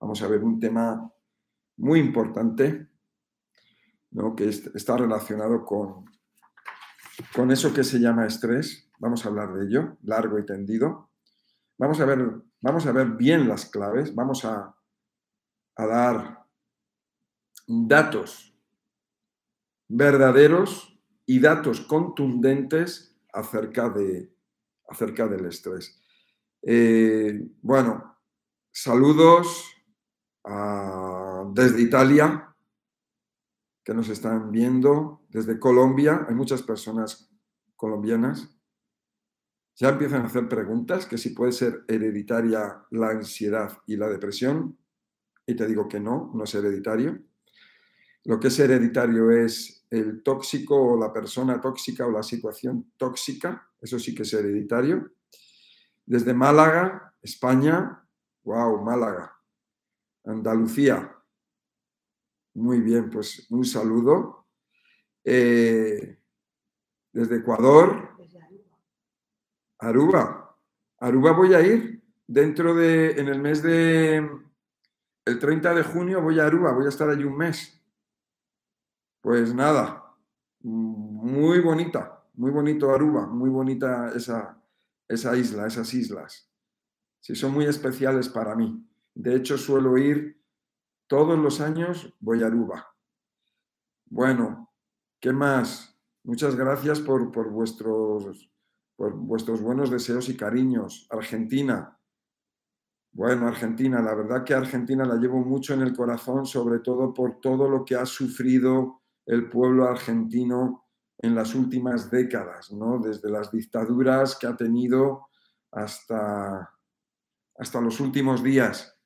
vamos a ver un tema muy importante, ¿no? que está relacionado con, con eso que se llama estrés. Vamos a hablar de ello, largo y tendido. Vamos a ver, vamos a ver bien las claves, vamos a, a dar datos verdaderos y datos contundentes acerca, de, acerca del estrés. Eh, bueno, saludos desde Italia, que nos están viendo, desde Colombia, hay muchas personas colombianas. Ya empiezan a hacer preguntas, que si puede ser hereditaria la ansiedad y la depresión, y te digo que no, no es hereditario. Lo que es hereditario es el tóxico o la persona tóxica o la situación tóxica, eso sí que es hereditario. Desde Málaga, España, wow, Málaga, Andalucía. Muy bien, pues un saludo. Eh, desde Ecuador, Aruba. Aruba voy a ir dentro de, en el mes de, el 30 de junio voy a Aruba, voy a estar allí un mes. Pues nada, muy bonita, muy bonito Aruba, muy bonita esa, esa isla, esas islas. Sí, son muy especiales para mí. De hecho, suelo ir todos los años, voy a Aruba. Bueno, ¿qué más? Muchas gracias por, por, vuestros, por vuestros buenos deseos y cariños. Argentina. Bueno, Argentina, la verdad que Argentina la llevo mucho en el corazón, sobre todo por todo lo que ha sufrido el pueblo argentino en las últimas décadas, ¿no? Desde las dictaduras que ha tenido hasta, hasta los últimos días.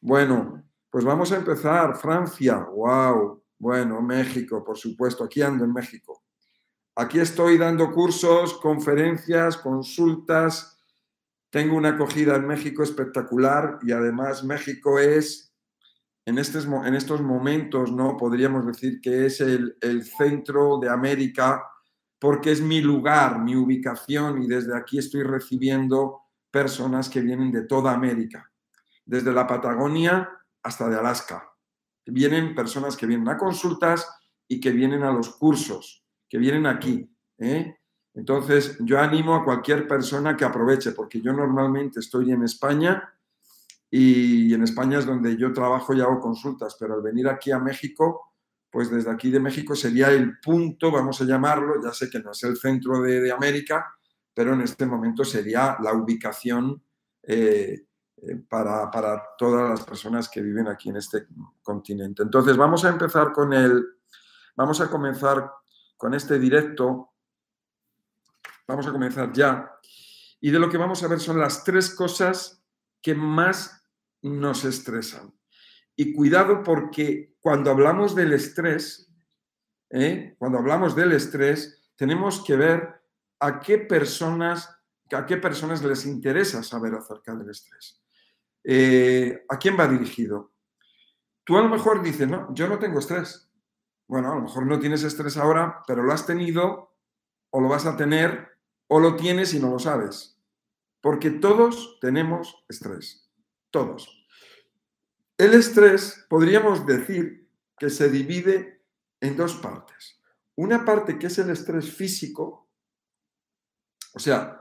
Bueno, pues vamos a empezar. Francia, wow. Bueno, México, por supuesto, aquí ando en México. Aquí estoy dando cursos, conferencias, consultas. Tengo una acogida en México espectacular y además México es en, estos momentos, ¿no? Podríamos decir que es el, centro de América porque es mi lugar, mi ubicación y desde aquí estoy recibiendo personas que vienen de toda América, desde la Patagonia hasta de Alaska. Vienen personas que vienen a consultas y que vienen a los cursos, que vienen aquí. ¿eh? Entonces, yo animo a cualquier persona que aproveche, porque yo normalmente estoy en España y en España es donde yo trabajo y hago consultas, pero al venir aquí a México, pues desde aquí de México sería el punto, vamos a llamarlo, ya sé que no es el centro de, América, pero en este momento sería la ubicación eh, para, para, todas las personas que viven aquí en este continente. Entonces vamos a empezar con el, vamos a comenzar con este directo, vamos a comenzar ya, y de lo que vamos a ver son las tres cosas que más nos estresan. Y cuidado porque cuando hablamos del estrés, ¿eh? cuando hablamos del estrés, tenemos que ver a qué personas, a qué personas les interesa saber acerca del estrés. Eh, ¿A quién va dirigido? Tú a lo mejor dices, no, yo no tengo estrés. Bueno, a lo mejor no tienes estrés ahora, pero lo has tenido o lo vas a tener o lo tienes y no lo sabes. Porque todos tenemos estrés. Todos. El estrés podríamos decir que se divide en dos partes. Una parte que es el estrés físico, o sea,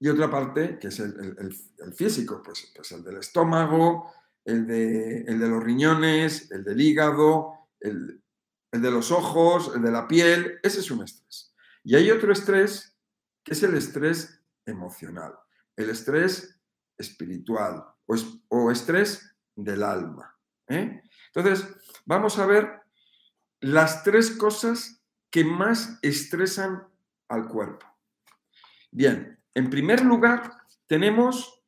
y otra parte que es el, físico, pues, pues, el del estómago, el de, el de, los riñones, el del hígado, el, el de los ojos, el de la piel, ese es un estrés. Y hay otro estrés que es el estrés emocional, el estrés espiritual, o, estrés del alma. ¿eh? Entonces, vamos a ver las tres cosas que más estresan al cuerpo. Bien, en primer lugar, tenemos,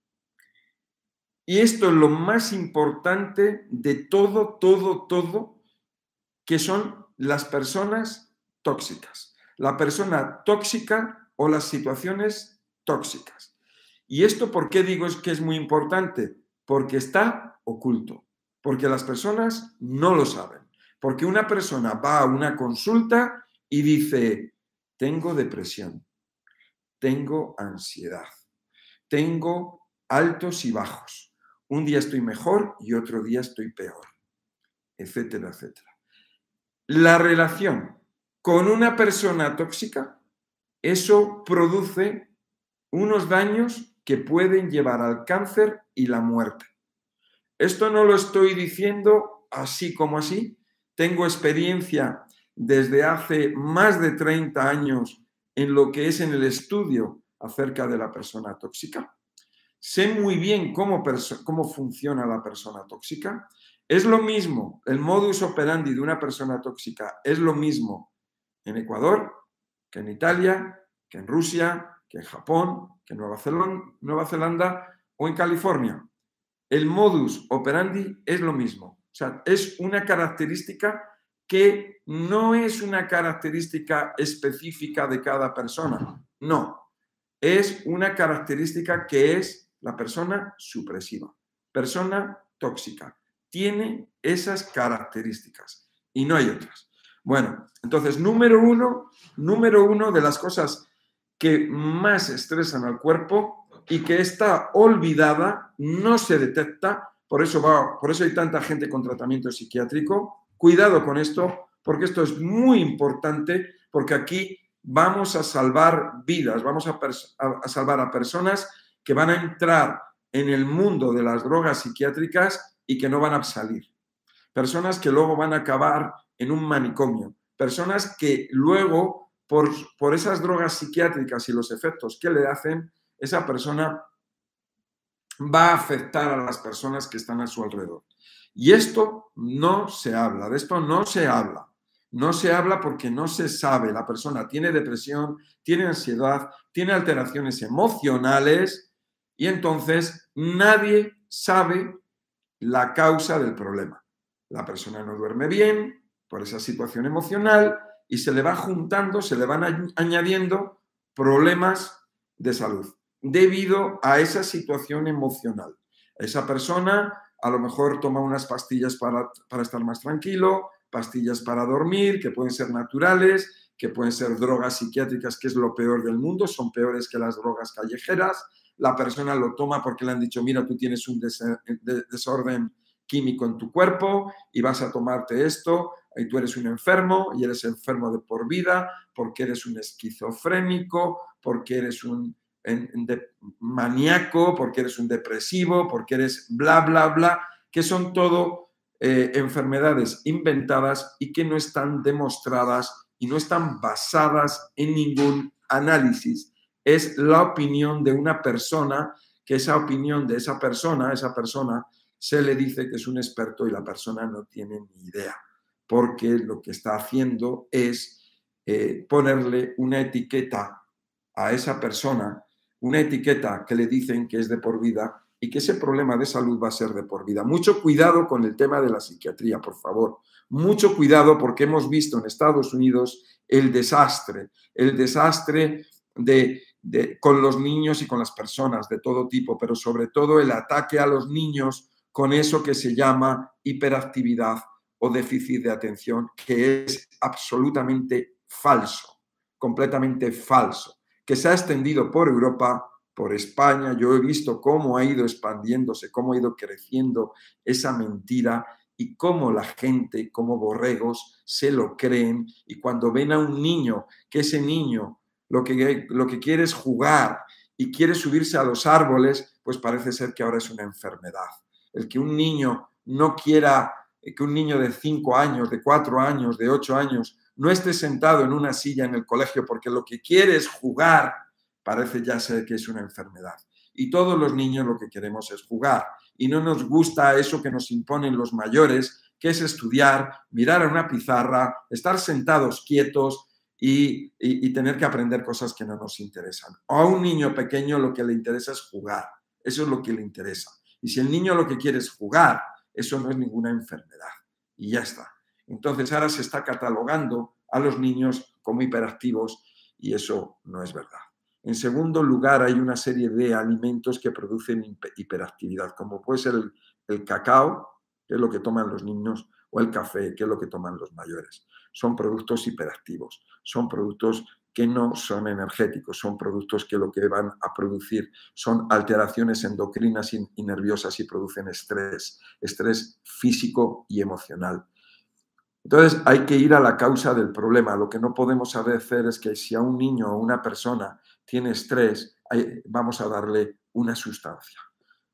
y esto es lo más importante de todo, todo, todo, que son las personas tóxicas. La persona tóxica o las situaciones tóxicas. ¿Y esto por qué digo es que es muy importante? Porque está oculto, porque las personas no lo saben. Porque una persona va a una consulta y dice, tengo depresión, tengo ansiedad, tengo altos y bajos. un día estoy mejor y otro día estoy peor, etcétera, etcétera. La relación con una persona tóxica, eso produce unos daños que pueden llevar al cáncer y la muerte. Esto no lo estoy diciendo así como así. Tengo experiencia desde hace más de 30 años en lo que es en el estudio acerca de la persona tóxica. Sé muy bien cómo, cómo funciona la persona tóxica. Es lo mismo, el modus operandi de una persona tóxica es lo mismo en Ecuador que en Italia, que en Rusia, que en Japón, que en Nueva Zelanda, Nueva Zelanda o en California. El modus operandi es lo mismo. O sea, es una característica que no es una característica específica de cada persona. No, es una característica que es la persona supresiva, persona tóxica. Tiene esas características y no hay otras. Bueno, entonces, número uno, número uno de las cosas que más estresan al cuerpo y que está olvidada, no se detecta, por eso, va, por eso hay tanta gente con tratamiento psiquiátrico. Cuidado con esto, porque esto es muy importante, porque aquí vamos a salvar vidas, vamos a, salvar a personas que van a entrar en el mundo de las drogas psiquiátricas y que no van a salir. Personas que luego van a acabar en un manicomio. Personas que luego, por, por esas drogas psiquiátricas y los efectos que le hacen, esa persona va a afectar a las personas que están a su alrededor. Y esto no se habla, de esto no se habla. No se habla porque no se sabe. La persona tiene depresión, tiene ansiedad, tiene alteraciones emocionales y entonces nadie sabe la causa del problema. La persona no duerme bien por esa situación emocional y se le va juntando, se le van añadiendo problemas de salud debido a esa situación emocional. Esa persona a lo mejor toma unas pastillas para, para estar más tranquilo, pastillas para dormir, que pueden ser naturales, que pueden ser drogas psiquiátricas, que es lo peor del mundo, son peores que las drogas callejeras, la persona lo toma porque le han dicho, mira, tú tienes un desorden químico en tu cuerpo y vas a tomarte esto y tú eres un enfermo y eres enfermo de por vida porque eres un esquizofrénico, porque eres un maníaco, porque eres un depresivo, porque eres bla, bla, bla, que son todo eh, enfermedades inventadas y que no están demostradas y no están basadas en ningún análisis. Es la opinión de una persona, que esa opinión de esa persona, esa persona se le dice que es un experto y la persona no tiene ni idea, porque lo que está haciendo es eh, ponerle una etiqueta a esa persona, una etiqueta que le dicen que es de por vida y que ese problema de salud va a ser de por vida. Mucho cuidado con el tema de la psiquiatría, por favor. Mucho cuidado porque hemos visto en Estados Unidos el desastre, el desastre de con los niños y con las personas de todo tipo, pero sobre todo el ataque a los niños con eso que se llama hiperactividad o déficit de atención, que es absolutamente falso, completamente falso, que se ha extendido por Europa, por España. Yo he visto cómo ha ido expandiéndose, cómo ha ido creciendo esa mentira y cómo la gente, como borregos, se lo creen y cuando ven a un niño, que ese niño lo que, lo que quiere es jugar y quiere subirse a los árboles, pues parece ser que ahora es una enfermedad. El que un niño no quiera, que un niño de 5 años, de 4 años, de 8 años, no esté sentado en una silla en el colegio porque lo que quiere es jugar, parece ya ser que es una enfermedad. Y todos los niños lo que queremos es jugar. Y no nos gusta eso que nos imponen los mayores, que es estudiar, mirar a una pizarra, estar sentados quietos, y, tener que aprender cosas que no nos interesan. O a un niño pequeño lo que le interesa es jugar, eso es lo que le interesa. Y si el niño lo que quiere es jugar, eso no es ninguna enfermedad. Y ya está. Entonces ahora se está catalogando a los niños como hiperactivos y eso no es verdad. En segundo lugar, hay una serie de alimentos que producen hiperactividad, como puede ser el, cacao, que es lo que toman los niños, o el café, que es lo que toman los mayores son productos hiperactivos, son productos que no son energéticos, son productos que lo que van a producir son alteraciones endocrinas y, nerviosas y producen estrés, estrés físico y emocional. Entonces hay que ir a la causa del problema. Lo que no podemos hacer es que si a un niño o una persona tiene estrés, vamos a darle una sustancia.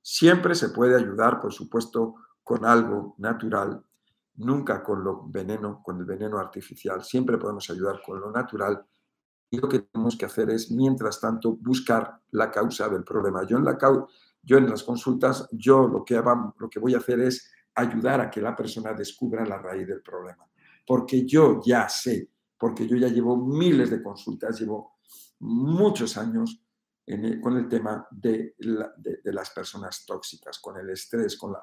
Siempre se puede ayudar, por supuesto, con algo natural, nunca con lo veneno, con el veneno artificial. Siempre podemos ayudar con lo natural y lo que tenemos que hacer es, mientras tanto, buscar la causa del problema. Yo en, las consultas, yo lo que voy a hacer es ayudar a que la persona descubra la raíz del problema. Porque yo ya sé, porque yo ya llevo miles de consultas, llevo muchos años con el tema de, las personas tóxicas, con el estrés, con,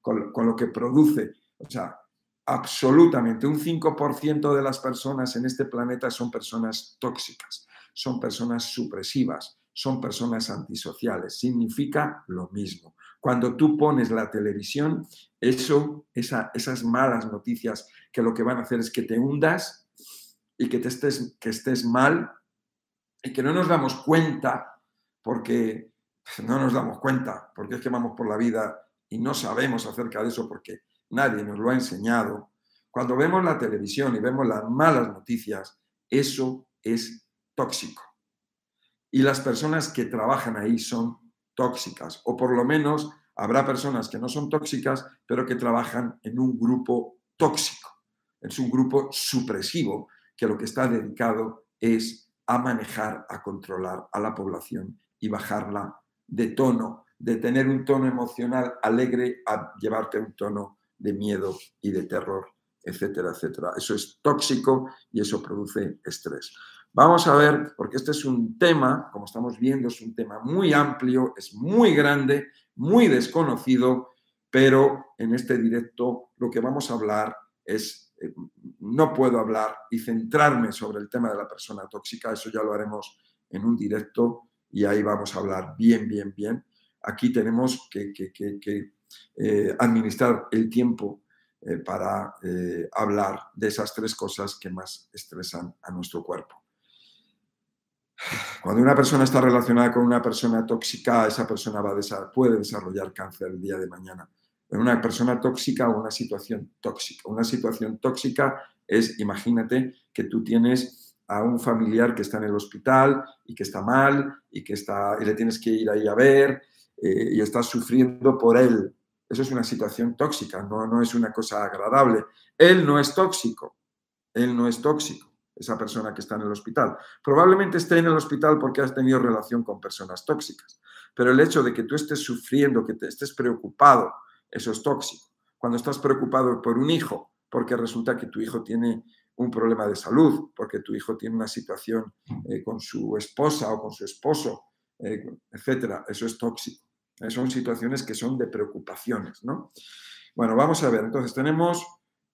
con, lo que produce. O sea, absolutamente un 5% de las personas en este planeta son personas tóxicas, son personas supresivas, son personas antisociales. Significa lo mismo. Cuando tú pones la televisión, eso, esas malas noticias que lo que van a hacer es que te hundas y que, te estés, que estés mal y que no nos damos cuenta porque no nos damos cuenta, porque es que vamos por la vida y no sabemos acerca de eso porque nadie nos lo ha enseñado. Cuando vemos la televisión y vemos las malas noticias, eso es tóxico. Y las personas que trabajan ahí son tóxicas, o por lo menos habrá personas que no son tóxicas, pero que trabajan en un grupo tóxico. Es un grupo supresivo que lo que está dedicado es a manejar, a controlar a la población y bajarla de tono, de tener un tono emocional alegre a llevarte a un tono de miedo y de terror, etcétera, etcétera. Eso es tóxico y eso produce estrés. Vamos a ver, porque este es un tema, como estamos viendo, es un tema muy amplio, es muy grande, muy desconocido, pero en este directo lo que vamos a hablar es, eh, no puedo hablar y centrarme sobre el tema de la persona tóxica, eso ya lo haremos en un directo y ahí vamos a hablar bien, bien, bien. Aquí tenemos que, eh, administrar el tiempo eh, para hablar de esas tres cosas que más estresan a nuestro cuerpo. Cuando una persona está relacionada con una persona tóxica, esa persona va puede desarrollar cáncer el día de mañana. Una persona tóxica o una situación tóxica. Una situación tóxica es, imagínate que tú tienes a un familiar que está en el hospital y que está mal y que está y le tienes que ir ahí a ver eh, y estás sufriendo por él. Eso es una situación tóxica, no, no es una cosa agradable. Él no es tóxico, él no es tóxico, esa persona que está en el hospital. Probablemente esté en el hospital porque has tenido relación con personas tóxicas, pero el hecho de que tú estés sufriendo, que te estés preocupado, eso es tóxico. Cuando estás preocupado por un hijo, porque resulta que tu hijo tiene un problema de salud, porque tu hijo tiene una situación eh, con su esposa o con su esposo, eh, etcétera. Eso es tóxico. Eh, son situaciones que son de preocupaciones, ¿no? Bueno, vamos a ver. Entonces tenemos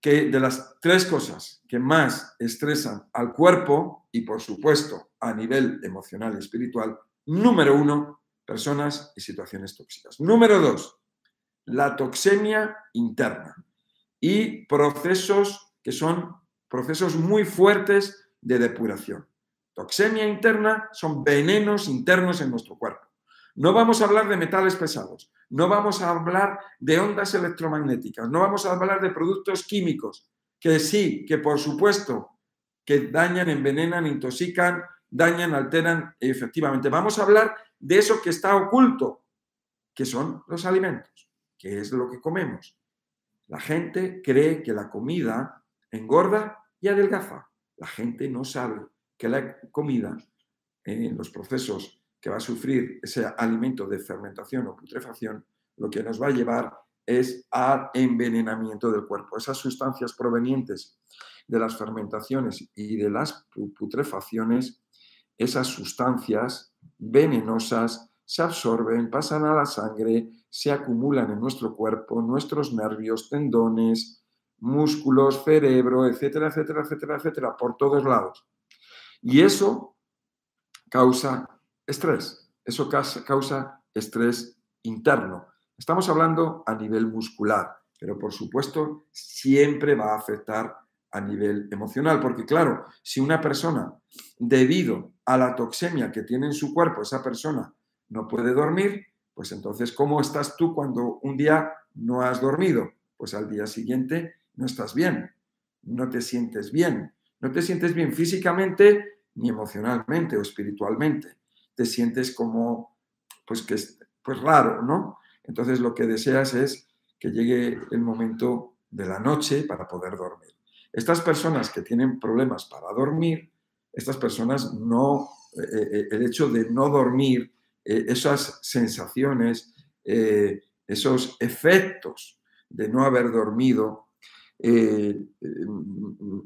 que de las tres cosas que más estresan al cuerpo y por supuesto a nivel emocional y espiritual, número uno, personas y situaciones tóxicas. Número dos, la toxemia interna y procesos que son procesos muy fuertes de depuración. Toxemia interna son venenos internos en nuestro cuerpo. No vamos a hablar de metales pesados, no vamos a hablar de ondas electromagnéticas, no vamos a hablar de productos químicos, que sí, que por supuesto, que dañan, envenenan, intoxican, dañan, alteran, efectivamente. Vamos a hablar de eso que está oculto, que son los alimentos, que es lo que comemos. La gente cree que la comida engorda y adelgaza. La gente no sabe que la comida, en los procesos que va a sufrir ese alimento de fermentación o putrefacción, lo que nos va a llevar es al envenenamiento del cuerpo. Esas sustancias provenientes de las fermentaciones y de las putrefacciones, esas sustancias venenosas se absorben, pasan a la sangre, se acumulan en nuestro cuerpo, nuestros nervios, tendones, músculos, cerebro, etcétera, etcétera, etcétera, etcétera, por todos lados. Y eso causa estrés, eso causa estrés interno. Estamos hablando a nivel muscular, pero por supuesto siempre va a afectar a nivel emocional. Porque claro, si una persona, debido a la toxemia que tiene en su cuerpo, esa persona no puede dormir, pues entonces, ¿cómo estás tú cuando un día no has dormido? Pues al día siguiente no estás bien, no te sientes bien, no te sientes bien físicamente ni emocionalmente o espiritualmente. Te sientes como, pues que es pues raro, ¿no? Entonces lo que deseas es que llegue el momento de la noche para poder dormir. Estas personas que tienen problemas para dormir, estas personas no, eh, eh, el hecho de no dormir, eh, esas sensaciones, esos efectos de no haber dormido,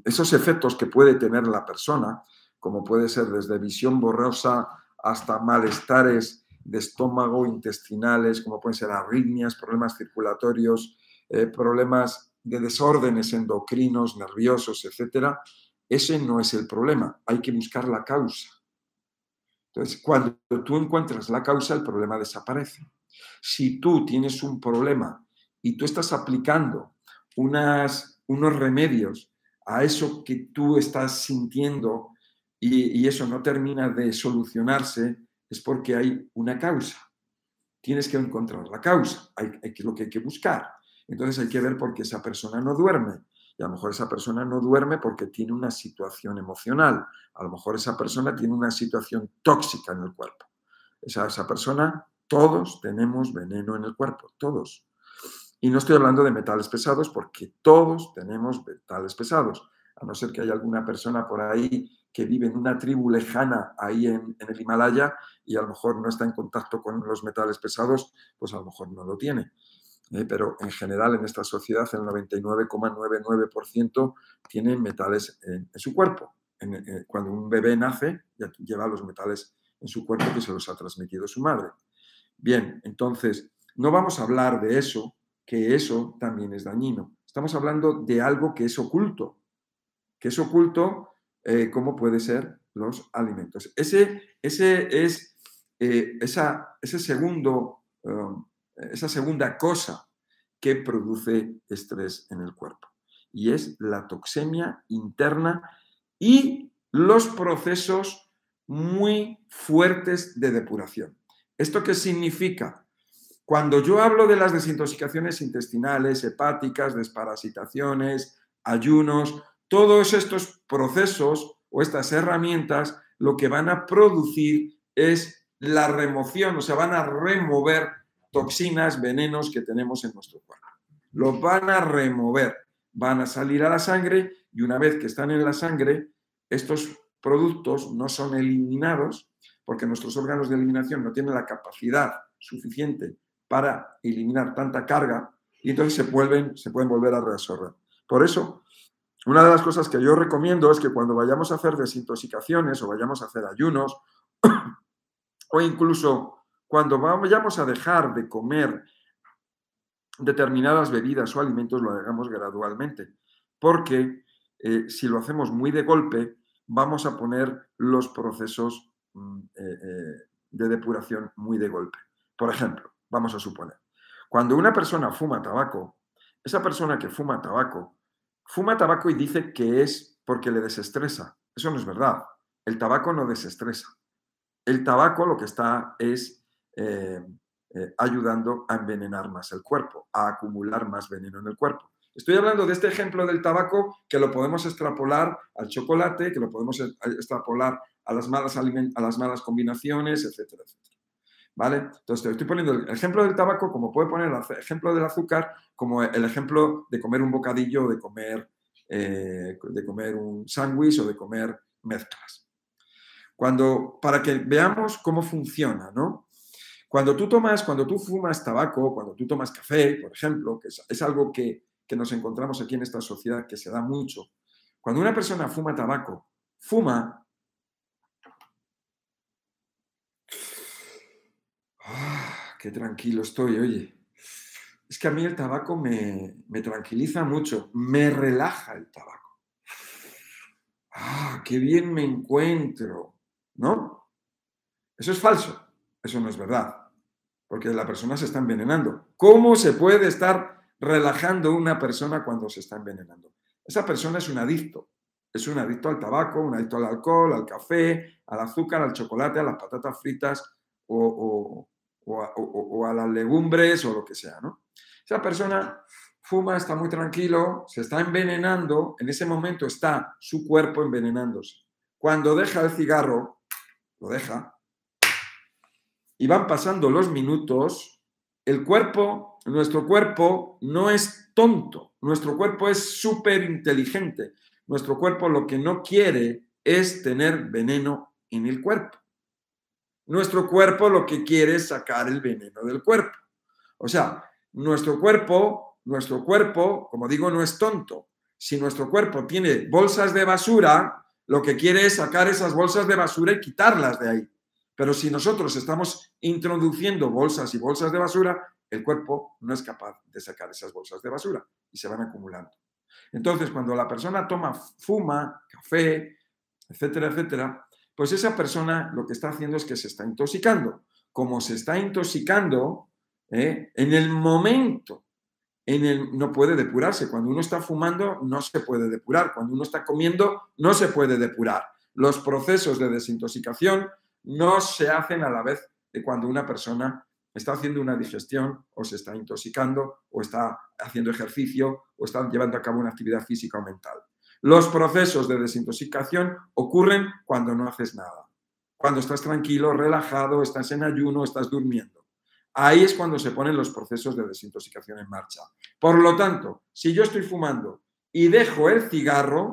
esos efectos que puede tener la persona, como puede ser desde visión borrosa hasta malestares de estómago, intestinales, como pueden ser arritmias, problemas circulatorios, problemas de desórdenes endocrinos, nerviosos, etcétera, ese no es el problema, hay que buscar la causa. Entonces, cuando tú encuentras la causa, el problema desaparece. Si tú tienes un problema y tú estás aplicando unas, unos remedios a eso que tú estás sintiendo y, eso no termina de solucionarse, es porque hay una causa. Tienes que encontrar la causa, hay, hay, lo que hay que buscar. Entonces hay que ver por qué esa persona no duerme. Y a lo mejor esa persona no duerme porque tiene una situación emocional. A lo mejor esa persona tiene una situación tóxica en el cuerpo. Esa, esa persona, todos tenemos veneno en el cuerpo, todos. Y no estoy hablando de metales pesados porque todos tenemos metales pesados. A no ser que haya alguna persona por ahí que vive en una tribu lejana ahí en, el Himalaya y a lo mejor no está en contacto con los metales pesados, pues a lo mejor no lo tiene. ¿eh? pero en general en esta sociedad el 99,99% tiene metales en, su cuerpo. Eh, cuando un bebé nace, ya lleva los metales en su cuerpo que se los ha transmitido su madre. Bien, entonces, no vamos a hablar de eso, que eso también es dañino. Estamos hablando de algo que es oculto, que es oculto eh, como puede ser los alimentos. Ese, ese es esa, ese segundo um, esa segunda cosa que produce estrés en el cuerpo. Y es la toxemia interna y los procesos muy fuertes de depuración. ¿Esto qué significa? Cuando yo hablo de las desintoxicaciones intestinales, hepáticas, desparasitaciones, ayunos, todos estos procesos o estas herramientas lo que van a producir es la remoción, o sea, van a remover toxinas, venenos que tenemos en nuestro cuerpo. Los van a remover, van a salir a la sangre y una vez que están en la sangre, estos productos no son eliminados porque nuestros órganos de eliminación no tienen la capacidad suficiente para eliminar tanta carga y entonces se, vuelven, se pueden volver a reabsorber. Por eso, una de las cosas que yo recomiendo es que cuando vayamos a hacer desintoxicaciones o vayamos a hacer ayunos o incluso cuando vayamos a dejar de comer determinadas bebidas o alimentos, lo hagamos gradualmente, porque eh, si lo hacemos muy de golpe, vamos a poner los procesos mm, eh, eh, de depuración muy de golpe. Por ejemplo, vamos a suponer, cuando una persona fuma tabaco, esa persona que fuma tabaco, fuma tabaco y dice que es porque le desestresa. Eso no es verdad. El tabaco no desestresa. El tabaco lo que está es eh, eh, ayudando a envenenar más el cuerpo, a acumular más veneno en el cuerpo. Estoy hablando de este ejemplo del tabaco que lo podemos extrapolar al chocolate, que lo podemos extrapolar a las malas, a las malas combinaciones, etcétera, etcétera. ¿Vale? Entonces, estoy poniendo el ejemplo del tabaco como puede poner el ejemplo del azúcar, como el ejemplo de comer un bocadillo, de comer, eh, de comer un sándwich o de comer mezclas. Cuando, para que veamos cómo funciona, ¿no? Cuando tú tomas, cuando tú fumas tabaco, cuando tú tomas café, por ejemplo, que es, algo que, nos encontramos aquí en esta sociedad que se da mucho, cuando una persona fuma tabaco, fuma ah, qué tranquilo estoy, oye. Es que a mí el tabaco me, me, tranquiliza mucho, me relaja el tabaco. ¡Ah, qué bien me encuentro! ¿No? Eso es falso. Eso no es verdad, porque la persona se está envenenando. ¿Cómo se puede estar relajando una persona cuando se está envenenando? esa persona es un adicto. Es un adicto al tabaco, un adicto al alcohol, al café, al azúcar, al chocolate, a las patatas fritas o, a, las legumbres o lo que sea. ¿no? Esa persona fuma, está muy tranquilo, se está envenenando, en ese momento está su cuerpo envenenándose. Cuando deja el cigarro, lo deja, y van pasando los minutos, el cuerpo, nuestro cuerpo no es tonto, nuestro cuerpo es súper inteligente. Nuestro cuerpo lo que no quiere es tener veneno en el cuerpo. Nuestro cuerpo lo que quiere es sacar el veneno del cuerpo. O sea, nuestro cuerpo, nuestro cuerpo, como digo, no es tonto. Si nuestro cuerpo tiene bolsas de basura, lo que quiere es sacar esas bolsas de basura y quitarlas de ahí. Pero si nosotros estamos introduciendo bolsas y bolsas de basura, el cuerpo no es capaz de sacar esas bolsas de basura y se van acumulando. Entonces, cuando la persona toma, fuma, café, etcétera, etcétera, pues esa persona lo que está haciendo es que se está intoxicando. Como se está intoxicando, ¿eh? en el momento en el, no puede depurarse. Cuando uno está fumando, no se puede depurar. Cuando uno está comiendo, no se puede depurar. Los procesos de desintoxicación no se hacen a la vez de cuando una persona está haciendo una digestión o se está intoxicando o está haciendo ejercicio o está llevando a cabo una actividad física o mental. Los procesos de desintoxicación ocurren cuando no haces nada, cuando estás tranquilo, relajado, estás en ayuno, estás durmiendo. Ahí es cuando se ponen los procesos de desintoxicación en marcha. Por lo tanto, si yo estoy fumando y dejo el cigarro,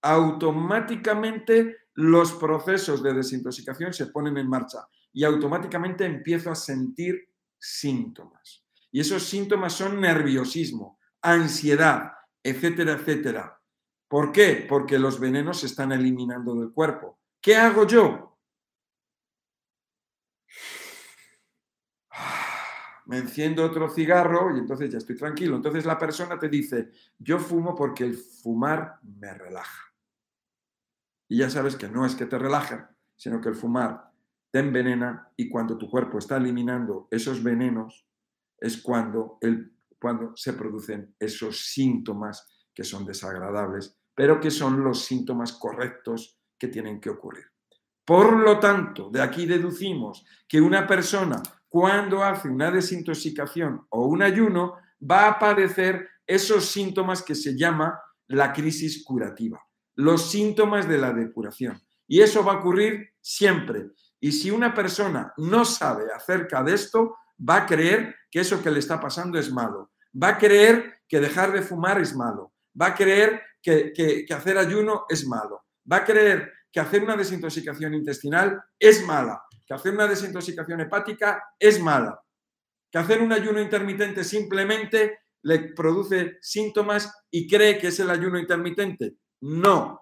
automáticamente los procesos de desintoxicación se ponen en marcha y automáticamente empiezo a sentir síntomas. Y esos síntomas son nerviosismo, ansiedad, etcétera, etcétera. ¿Por qué? Porque los venenos se están eliminando del cuerpo. ¿Qué hago yo? Me enciendo otro cigarro y entonces ya estoy tranquilo. Entonces la persona te dice, yo fumo porque el fumar me relaja. Y ya sabes que no es que te relaja, sino que el fumar te envenena y cuando tu cuerpo está eliminando esos venenos es cuando, el, cuando se producen esos síntomas que son desagradables, pero que son los síntomas correctos que tienen que ocurrir. Por lo tanto, de aquí deducimos que una persona cuando hace una desintoxicación o un ayuno va a padecer esos síntomas que se llama la crisis curativa, los síntomas de la depuración. Y eso va a ocurrir siempre. Y si una persona no sabe acerca de esto, va a creer que eso que le está pasando es malo. Va a creer que dejar de fumar es malo. Va a creer que, hacer ayuno es malo. Va a creer que hacer una desintoxicación intestinal es mala. Que hacer una desintoxicación hepática es mala. Que hacer un ayuno intermitente simplemente le produce síntomas y cree que es el ayuno intermitente. No.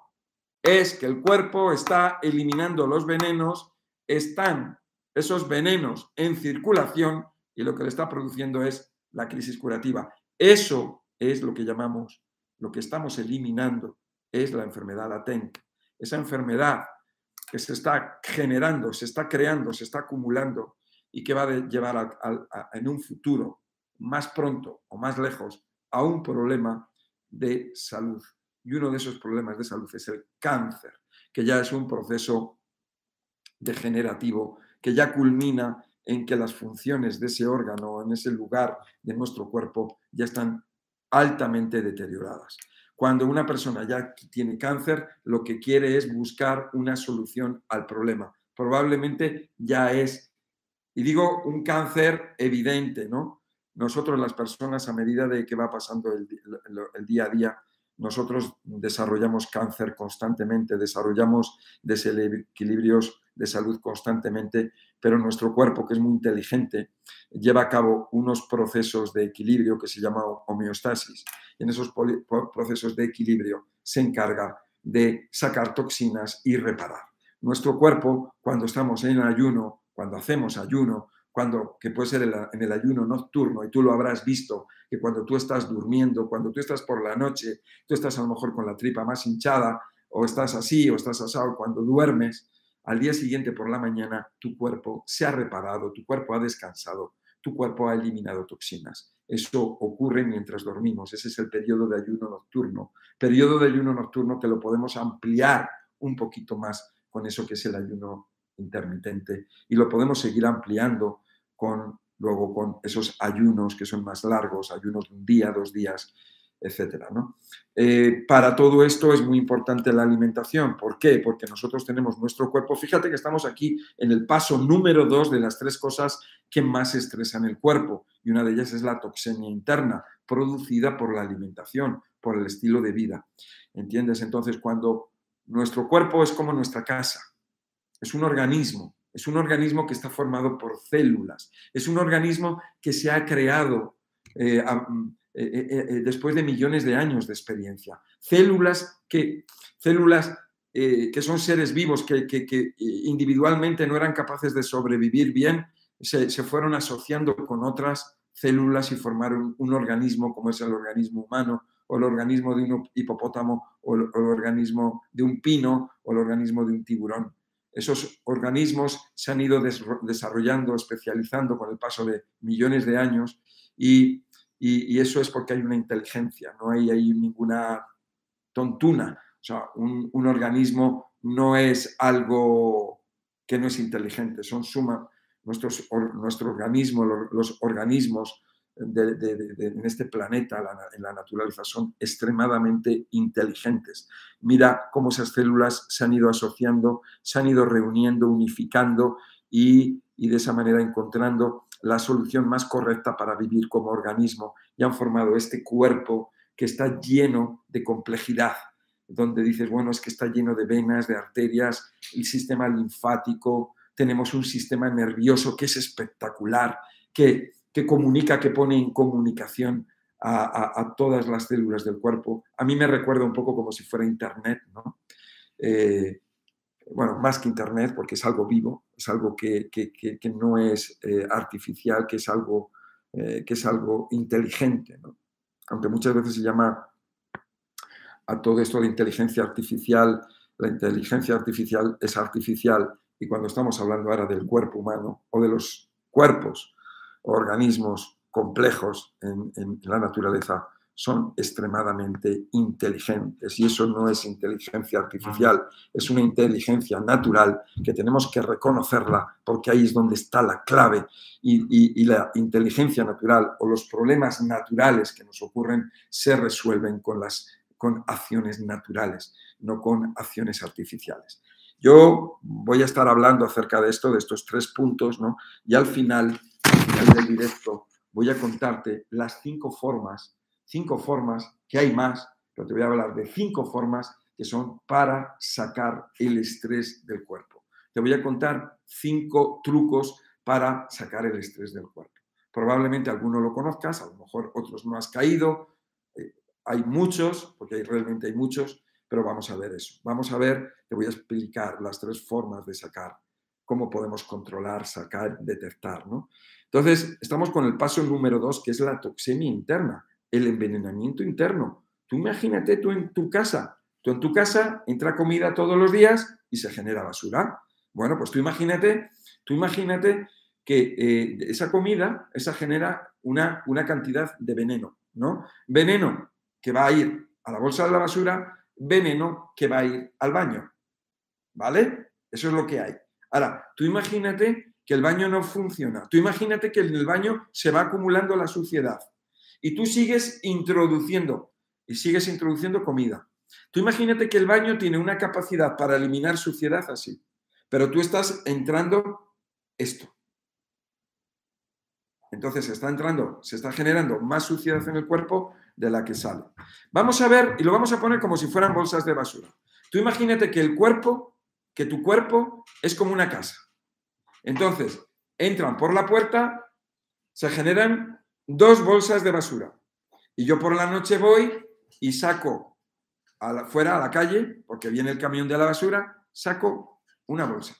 Es que el cuerpo está eliminando los venenos están esos venenos en circulación y lo que le está produciendo es la crisis curativa. Eso es lo que llamamos, lo que estamos eliminando, es la enfermedad latente. Esa enfermedad que se está generando, se está creando, se está acumulando y que va a llevar en un futuro más pronto o más lejos a un problema de salud. Y uno de esos problemas de salud es el cáncer, que ya es un proceso degenerativo que ya culmina en que las funciones de ese órgano, en ese lugar de nuestro cuerpo, ya están altamente deterioradas. Cuando una persona ya tiene cáncer, lo que quiere es buscar una solución al problema. Probablemente ya es, y digo un cáncer evidente, ¿no? Nosotros las personas a medida de que va pasando el, el día a día, nosotros desarrollamos cáncer constantemente, desarrollamos desequilibrios de salud constantemente, pero nuestro cuerpo, que es muy inteligente, lleva a cabo unos procesos de equilibrio que se llama homeostasis. Y en esos procesos de equilibrio se encarga de sacar toxinas y reparar. Nuestro cuerpo, cuando estamos en ayuno, cuando hacemos ayuno, cuando, que puede ser en el ayuno nocturno, y tú lo habrás visto, que cuando tú estás durmiendo, cuando tú estás por la noche, tú estás a lo mejor con la tripa más hinchada, o estás así, o estás asado, cuando duermes, al día siguiente por la mañana tu cuerpo se ha reparado, tu cuerpo ha descansado, tu cuerpo ha eliminado toxinas. Eso ocurre mientras dormimos. Ese es el periodo de ayuno nocturno. Periodo de ayuno nocturno que lo podemos ampliar un poquito más con eso que es el ayuno intermitente y lo podemos seguir ampliando con luego con esos ayunos que son más largos, ayunos de un día, dos días, etcétera. ¿no? Eh, para todo esto es muy importante la alimentación. ¿Por qué? Porque nosotros tenemos nuestro cuerpo. Fíjate que estamos aquí en el paso número dos de las tres cosas que más estresan el cuerpo. Y una de ellas es la toxemia interna, producida por la alimentación, por el estilo de vida. ¿Entiendes? Entonces, cuando nuestro cuerpo es como nuestra casa, es un organismo, es un organismo que está formado por células, es un organismo que se ha creado eh, eh, eh, después de millones de años de experiencia. Células que, células, que son seres vivos que, individualmente no eran capaces de sobrevivir bien, se, fueron asociando con otras células y formaron un organismo como es el organismo humano o el organismo de un hipopótamo o el, organismo de un pino o el organismo de un tiburón. Esos organismos se han ido desarrollando, especializando con el paso de millones de años y y, eso es porque hay una inteligencia, no hay, ninguna tontuna. O sea, un, organismo no es algo que no es inteligente, son suma, nuestros, nuestro organismo, los, organismos en este planeta, en la naturaleza, son extremadamente inteligentes. Mira cómo esas células se han ido asociando, se han ido reuniendo, unificando y, y de esa manera encontrando la solución más correcta para vivir como organismo y han formado este cuerpo que está lleno de complejidad, donde dices, bueno, es que está lleno de venas, de arterias, el sistema linfático, tenemos un sistema nervioso que es espectacular, que, que comunica, que pone en comunicación a, todas las células del cuerpo. A mí me recuerda un poco como si fuera Internet, ¿no? Eh, bueno, más que Internet, porque es algo vivo, es algo que, no es eh, artificial, que es algo, eh, que es algo inteligente. Aunque muchas veces se llama a todo esto de inteligencia artificial, la inteligencia artificial es artificial y cuando estamos hablando ahora del cuerpo humano o de los cuerpos o organismos complejos en la naturaleza, son extremadamente inteligentes y eso no es inteligencia artificial, es una inteligencia natural que tenemos que reconocerla porque ahí es donde está la clave y, la inteligencia natural o los problemas naturales que nos ocurren se resuelven con, las, con acciones naturales, no con acciones artificiales. Yo voy a estar hablando acerca de esto, de estos tres puntos, ¿no? y al final, al final del directo voy a contarte las cinco formas cinco formas, que hay más, pero te voy a hablar de cinco formas que son para sacar el estrés del cuerpo. Te voy a contar cinco trucos para sacar el estrés del cuerpo. Probablemente alguno lo conozcas, a lo mejor otros no has caído. Eh, hay muchos, porque hay, realmente hay muchos, pero vamos a ver eso. Vamos a ver, te voy a explicar las tres formas de sacar, cómo podemos controlar, sacar, detectar. ¿no? Entonces, estamos con el paso número dos, que es la toxemia interna el envenenamiento interno. Tú imagínate tú en tu casa, tú en tu casa entra comida todos los días y se genera basura. Bueno, pues tú imagínate, tú imagínate que eh, esa comida, esa genera una, una cantidad de veneno, ¿no? Veneno que va a ir a la bolsa de la basura, veneno que va a ir al baño, ¿vale? Eso es lo que hay. Ahora, tú imagínate que el baño no funciona, tú imagínate que en el baño se va acumulando la suciedad, y tú sigues introduciendo y sigues introduciendo comida. Tú imagínate que el baño tiene una capacidad para eliminar suciedad así, pero tú estás entrando esto. Entonces se está entrando, se está generando más suciedad en el cuerpo de la que sale. Vamos a ver, y lo vamos a poner como si fueran bolsas de basura. Tú imagínate que el cuerpo, que tu cuerpo es como una casa. Entonces, entran por la puerta, se generan dos bolsas de basura. Y yo por la noche voy y saco fuera a la calle, porque viene el camión de la basura, saco una bolsa.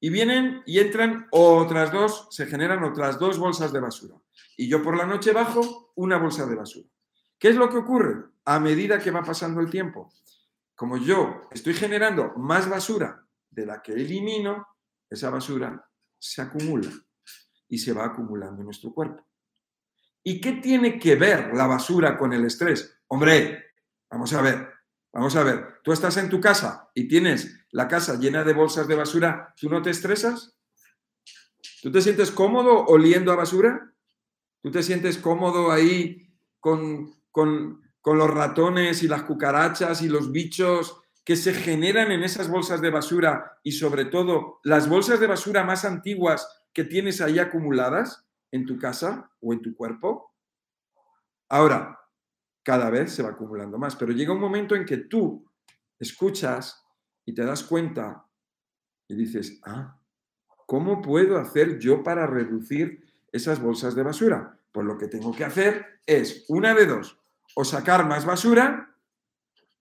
Y vienen y entran otras dos, se generan otras dos bolsas de basura. Y yo por la noche bajo una bolsa de basura. ¿Qué es lo que ocurre? A medida que va pasando el tiempo, como yo estoy generando más basura de la que elimino, esa basura se acumula y se va acumulando en nuestro cuerpo. ¿Y qué tiene que ver la basura con el estrés? Hombre, vamos a ver, vamos a ver. Tú estás en tu casa y tienes la casa llena de bolsas de basura, ¿tú no te estresas? ¿Tú te sientes cómodo oliendo a basura? ¿Tú te sientes cómodo ahí con, con, con los ratones y las cucarachas y los bichos que se generan en esas bolsas de basura y sobre todo las bolsas de basura más antiguas que tienes ahí acumuladas? en tu casa o en tu cuerpo. Ahora, cada vez se va acumulando más, pero llega un momento en que tú escuchas y te das cuenta y dices, ah, ¿cómo puedo hacer yo para reducir esas bolsas de basura? Pues lo que tengo que hacer es una de dos, o sacar más basura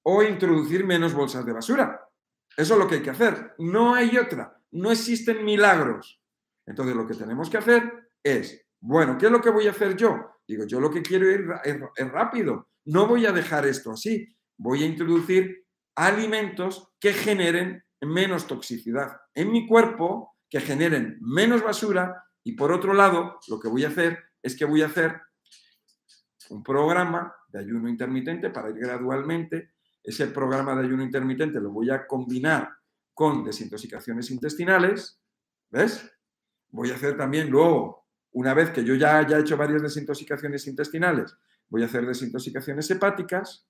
o introducir menos bolsas de basura. Eso es lo que hay que hacer. No hay otra. No existen milagros. Entonces lo que tenemos que hacer es, bueno, ¿qué es lo que voy a hacer yo? Digo, yo lo que quiero ir es, rápido. No voy a dejar esto así. Voy a introducir alimentos que generen menos toxicidad en mi cuerpo, que generen menos basura y por otro lado, lo que voy a hacer es que voy a hacer un programa de ayuno intermitente para ir gradualmente. Ese programa de ayuno intermitente lo voy a combinar con desintoxicaciones intestinales, ¿ves? Voy a hacer también luego una vez que yo ya haya hecho varias desintoxicaciones intestinales, voy a hacer desintoxicaciones hepáticas,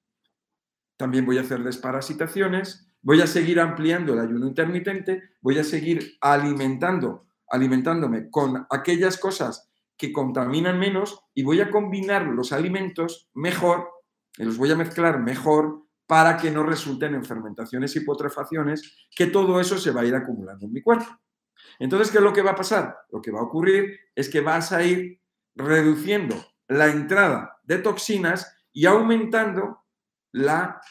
también voy a hacer desparasitaciones, voy a seguir ampliando el ayuno intermitente, voy a seguir alimentando, alimentándome con aquellas cosas que contaminan menos y voy a combinar los alimentos mejor, y los voy a mezclar mejor para que no resulten en fermentaciones y putrefacciones, que todo eso se va a ir acumulando en mi cuerpo. Entonces, ¿qué es lo que va a pasar? Lo que va a ocurrir es que vas a ir reduciendo la entrada de toxinas y aumentando la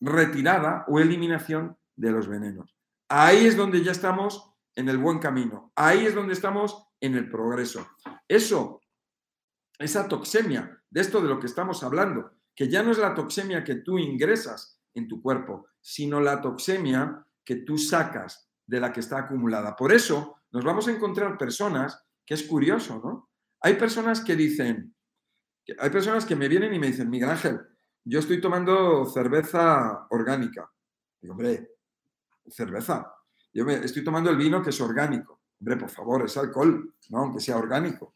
retirada o eliminación de los venenos. Ahí es donde ya estamos en el buen camino. Ahí es donde estamos en el progreso. Eso, esa toxemia, de esto de lo que estamos hablando, que ya no es la toxemia que tú ingresas en tu cuerpo, sino la toxemia que tú sacas de la que está acumulada. Por eso nos vamos a encontrar personas, que es curioso, ¿no? Hay personas que dicen, hay personas que me vienen y me dicen, Miguel Ángel, yo estoy tomando cerveza orgánica. Digo, hombre, cerveza. Yo me, estoy tomando el vino que es orgánico. Hombre, por favor, es alcohol, ¿no? Aunque sea orgánico.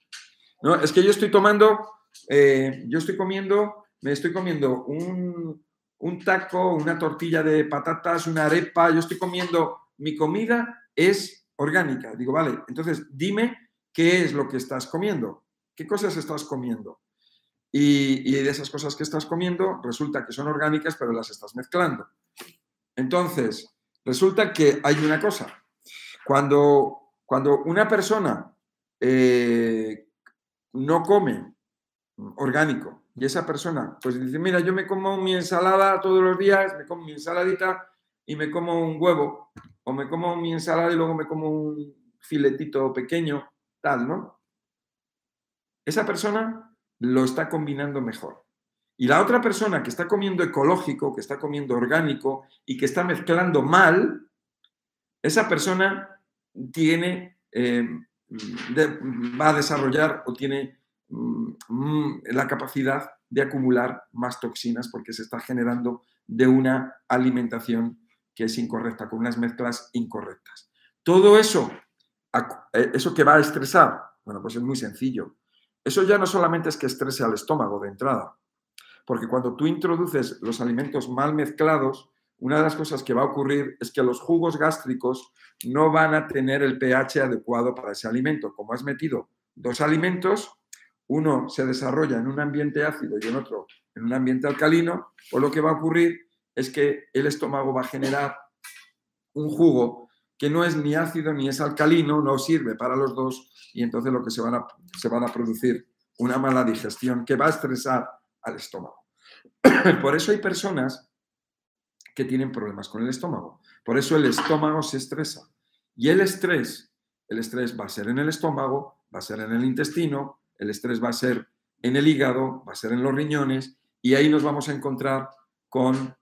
No, es que yo estoy tomando, eh, yo estoy comiendo, me estoy comiendo un, un taco, una tortilla de patatas, una arepa, yo estoy comiendo mi comida es orgánica. Digo, vale, entonces dime qué es lo que estás comiendo, qué cosas estás comiendo. Y, de esas cosas que estás comiendo resulta que son orgánicas, pero las estás mezclando. Entonces, resulta que hay una cosa. Cuando, cuando una persona eh, no come orgánico y esa persona pues dice, mira, yo me como mi ensalada todos los días, me como mi ensaladita y me como un huevo, o me como mi ensalada y luego me como un filetito pequeño, tal, ¿no? Esa persona lo está combinando mejor. Y la otra persona que está comiendo ecológico, que está comiendo orgánico y que está mezclando mal, esa persona tiene, eh, va a desarrollar o tiene mm, la capacidad de acumular más toxinas porque se está generando de una alimentación que es incorrecta, con unas mezclas incorrectas. Todo eso, eh, eso que va a estresar, bueno, pues es muy sencillo. Eso ya no solamente es que estrese al estómago de entrada, porque cuando tú introduces los alimentos mal mezclados, una de las cosas que va a ocurrir es que los jugos gástricos no van a tener el pH adecuado para ese alimento. Como has metido dos alimentos, uno se desarrolla en un ambiente ácido y en otro en un ambiente alcalino, pues lo que va a ocurrir es que el estómago va a generar un jugo que no es ni ácido ni es alcalino, no sirve para los dos y entonces lo que se van a, se van a producir una mala digestión que va a estresar al estómago. Por eso hay personas que tienen problemas con el estómago. Por eso el estómago se estresa. Y el estrés, el estrés va a ser en el estómago, va a ser en el intestino, el estrés va a ser en el hígado, va a ser en los riñones y ahí nos vamos a encontrar con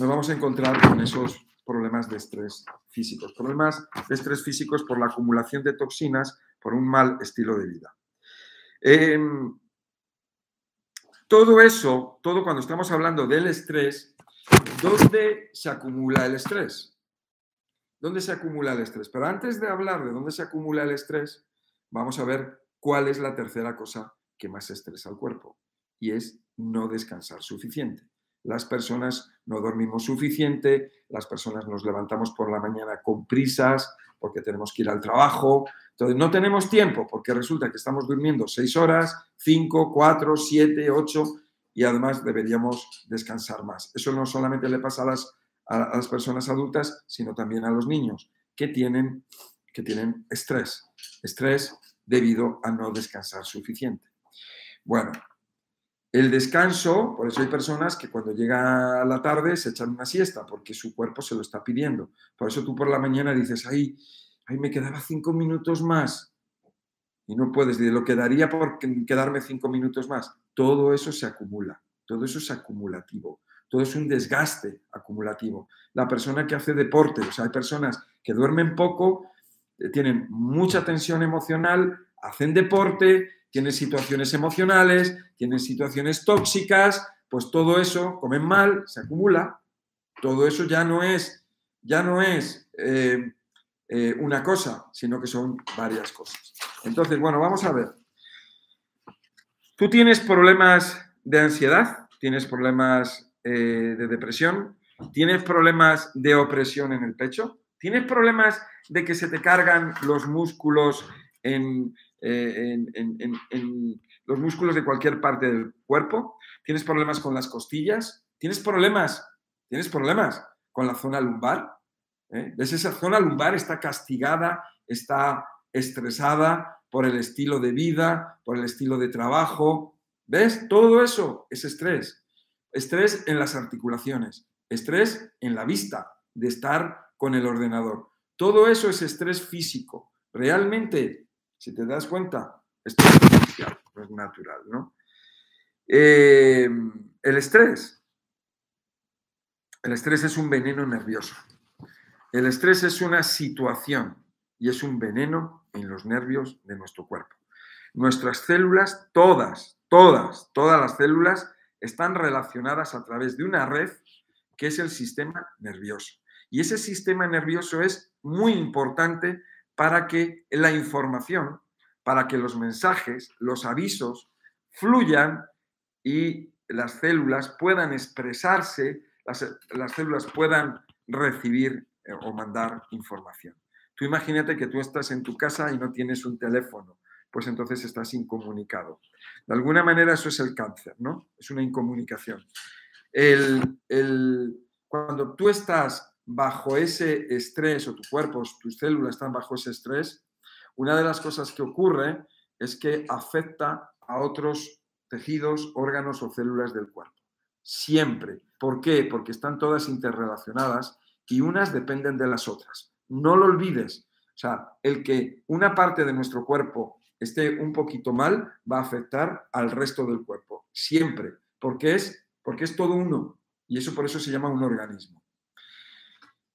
nos vamos a encontrar con esos problemas de estrés físicos, problemas de estrés físicos por la acumulación de toxinas por un mal estilo de vida. Em, todo eso, todo cuando estamos hablando del estrés, ¿dónde se acumula el estrés? ¿Dónde se acumula el estrés? Pero antes de hablar de dónde se acumula el estrés, vamos a ver cuál es la tercera cosa que más estresa al cuerpo y es no descansar suficiente. Las personas no dormimos suficiente, las personas nos levantamos por la mañana con prisas porque tenemos que ir al trabajo, entonces no tenemos tiempo porque resulta que estamos durmiendo seis horas, cinco, cuatro, siete, ocho y además deberíamos descansar más. Eso no solamente le pasa a las, a las personas adultas, sino también a los niños que tienen, que tienen estrés, estrés debido a no descansar suficiente. Bueno, el descanso, por eso hay personas que cuando llega la tarde se echan una siesta porque su cuerpo se lo está pidiendo. Por eso tú por la mañana dices, ay, ay, me quedaba cinco minutos más. Y no puedes, lo quedaría por quedarme cinco minutos más. Todo eso se acumula, todo eso es acumulativo, todo es un desgaste acumulativo. La persona que hace deporte, o sea, hay personas que duermen poco, eh, tienen mucha tensión emocional, hacen deporte, tienen situaciones emocionales, tienen situaciones tóxicas, pues todo eso, comen mal, se acumula. Todo eso ya no es, ya no es eh, eh, una cosa, sino que son varias cosas. Entonces, bueno, vamos a ver. Tú tienes problemas de ansiedad, tienes problemas eh, de depresión, tienes problemas de opresión en el pecho, tienes problemas de que se te cargan los músculos en, eh, en, los músculos de cualquier parte del cuerpo, tienes problemas con las costillas, tienes problemas, tienes problemas con la zona lumbar. ¿eh? ¿Ves? Esa zona lumbar está castigada, está estresada por el estilo de vida, por el estilo de trabajo. ¿Ves? Todo eso es estrés. Estrés en las articulaciones, estrés en la vista, de estar con el ordenador. Todo eso es estrés físico. Realmente si te das cuenta, esto es natural, ¿no? Eh, el estrés. El estrés es un veneno nervioso. El estrés es una situación y es un veneno en los nervios de nuestro cuerpo. Nuestras células, todas, todas, todas las células están relacionadas a través de una red que es el sistema nervioso. Y ese sistema nervioso es muy importante para que la información, para que los mensajes, los avisos fluyan y las células puedan expresarse, las, células puedan recibir eh, o mandar información. Tú imagínate que tú estás en tu casa y no tienes un teléfono, pues entonces estás incomunicado. De alguna manera eso es el cáncer, ¿no? Es una incomunicación. cuando tú estás bajo ese estrés o tu cuerpo, tus células están bajo ese estrés, una de las cosas que ocurre es que afecta a otros tejidos, órganos o células del cuerpo. Siempre. ¿Por qué? Porque están todas interrelacionadas y unas dependen de las otras. No lo olvides. O sea, el que una parte de nuestro cuerpo esté un poquito mal va a afectar al resto del cuerpo. Siempre. Porque es, porque es todo uno. Y eso por eso se llama un organismo.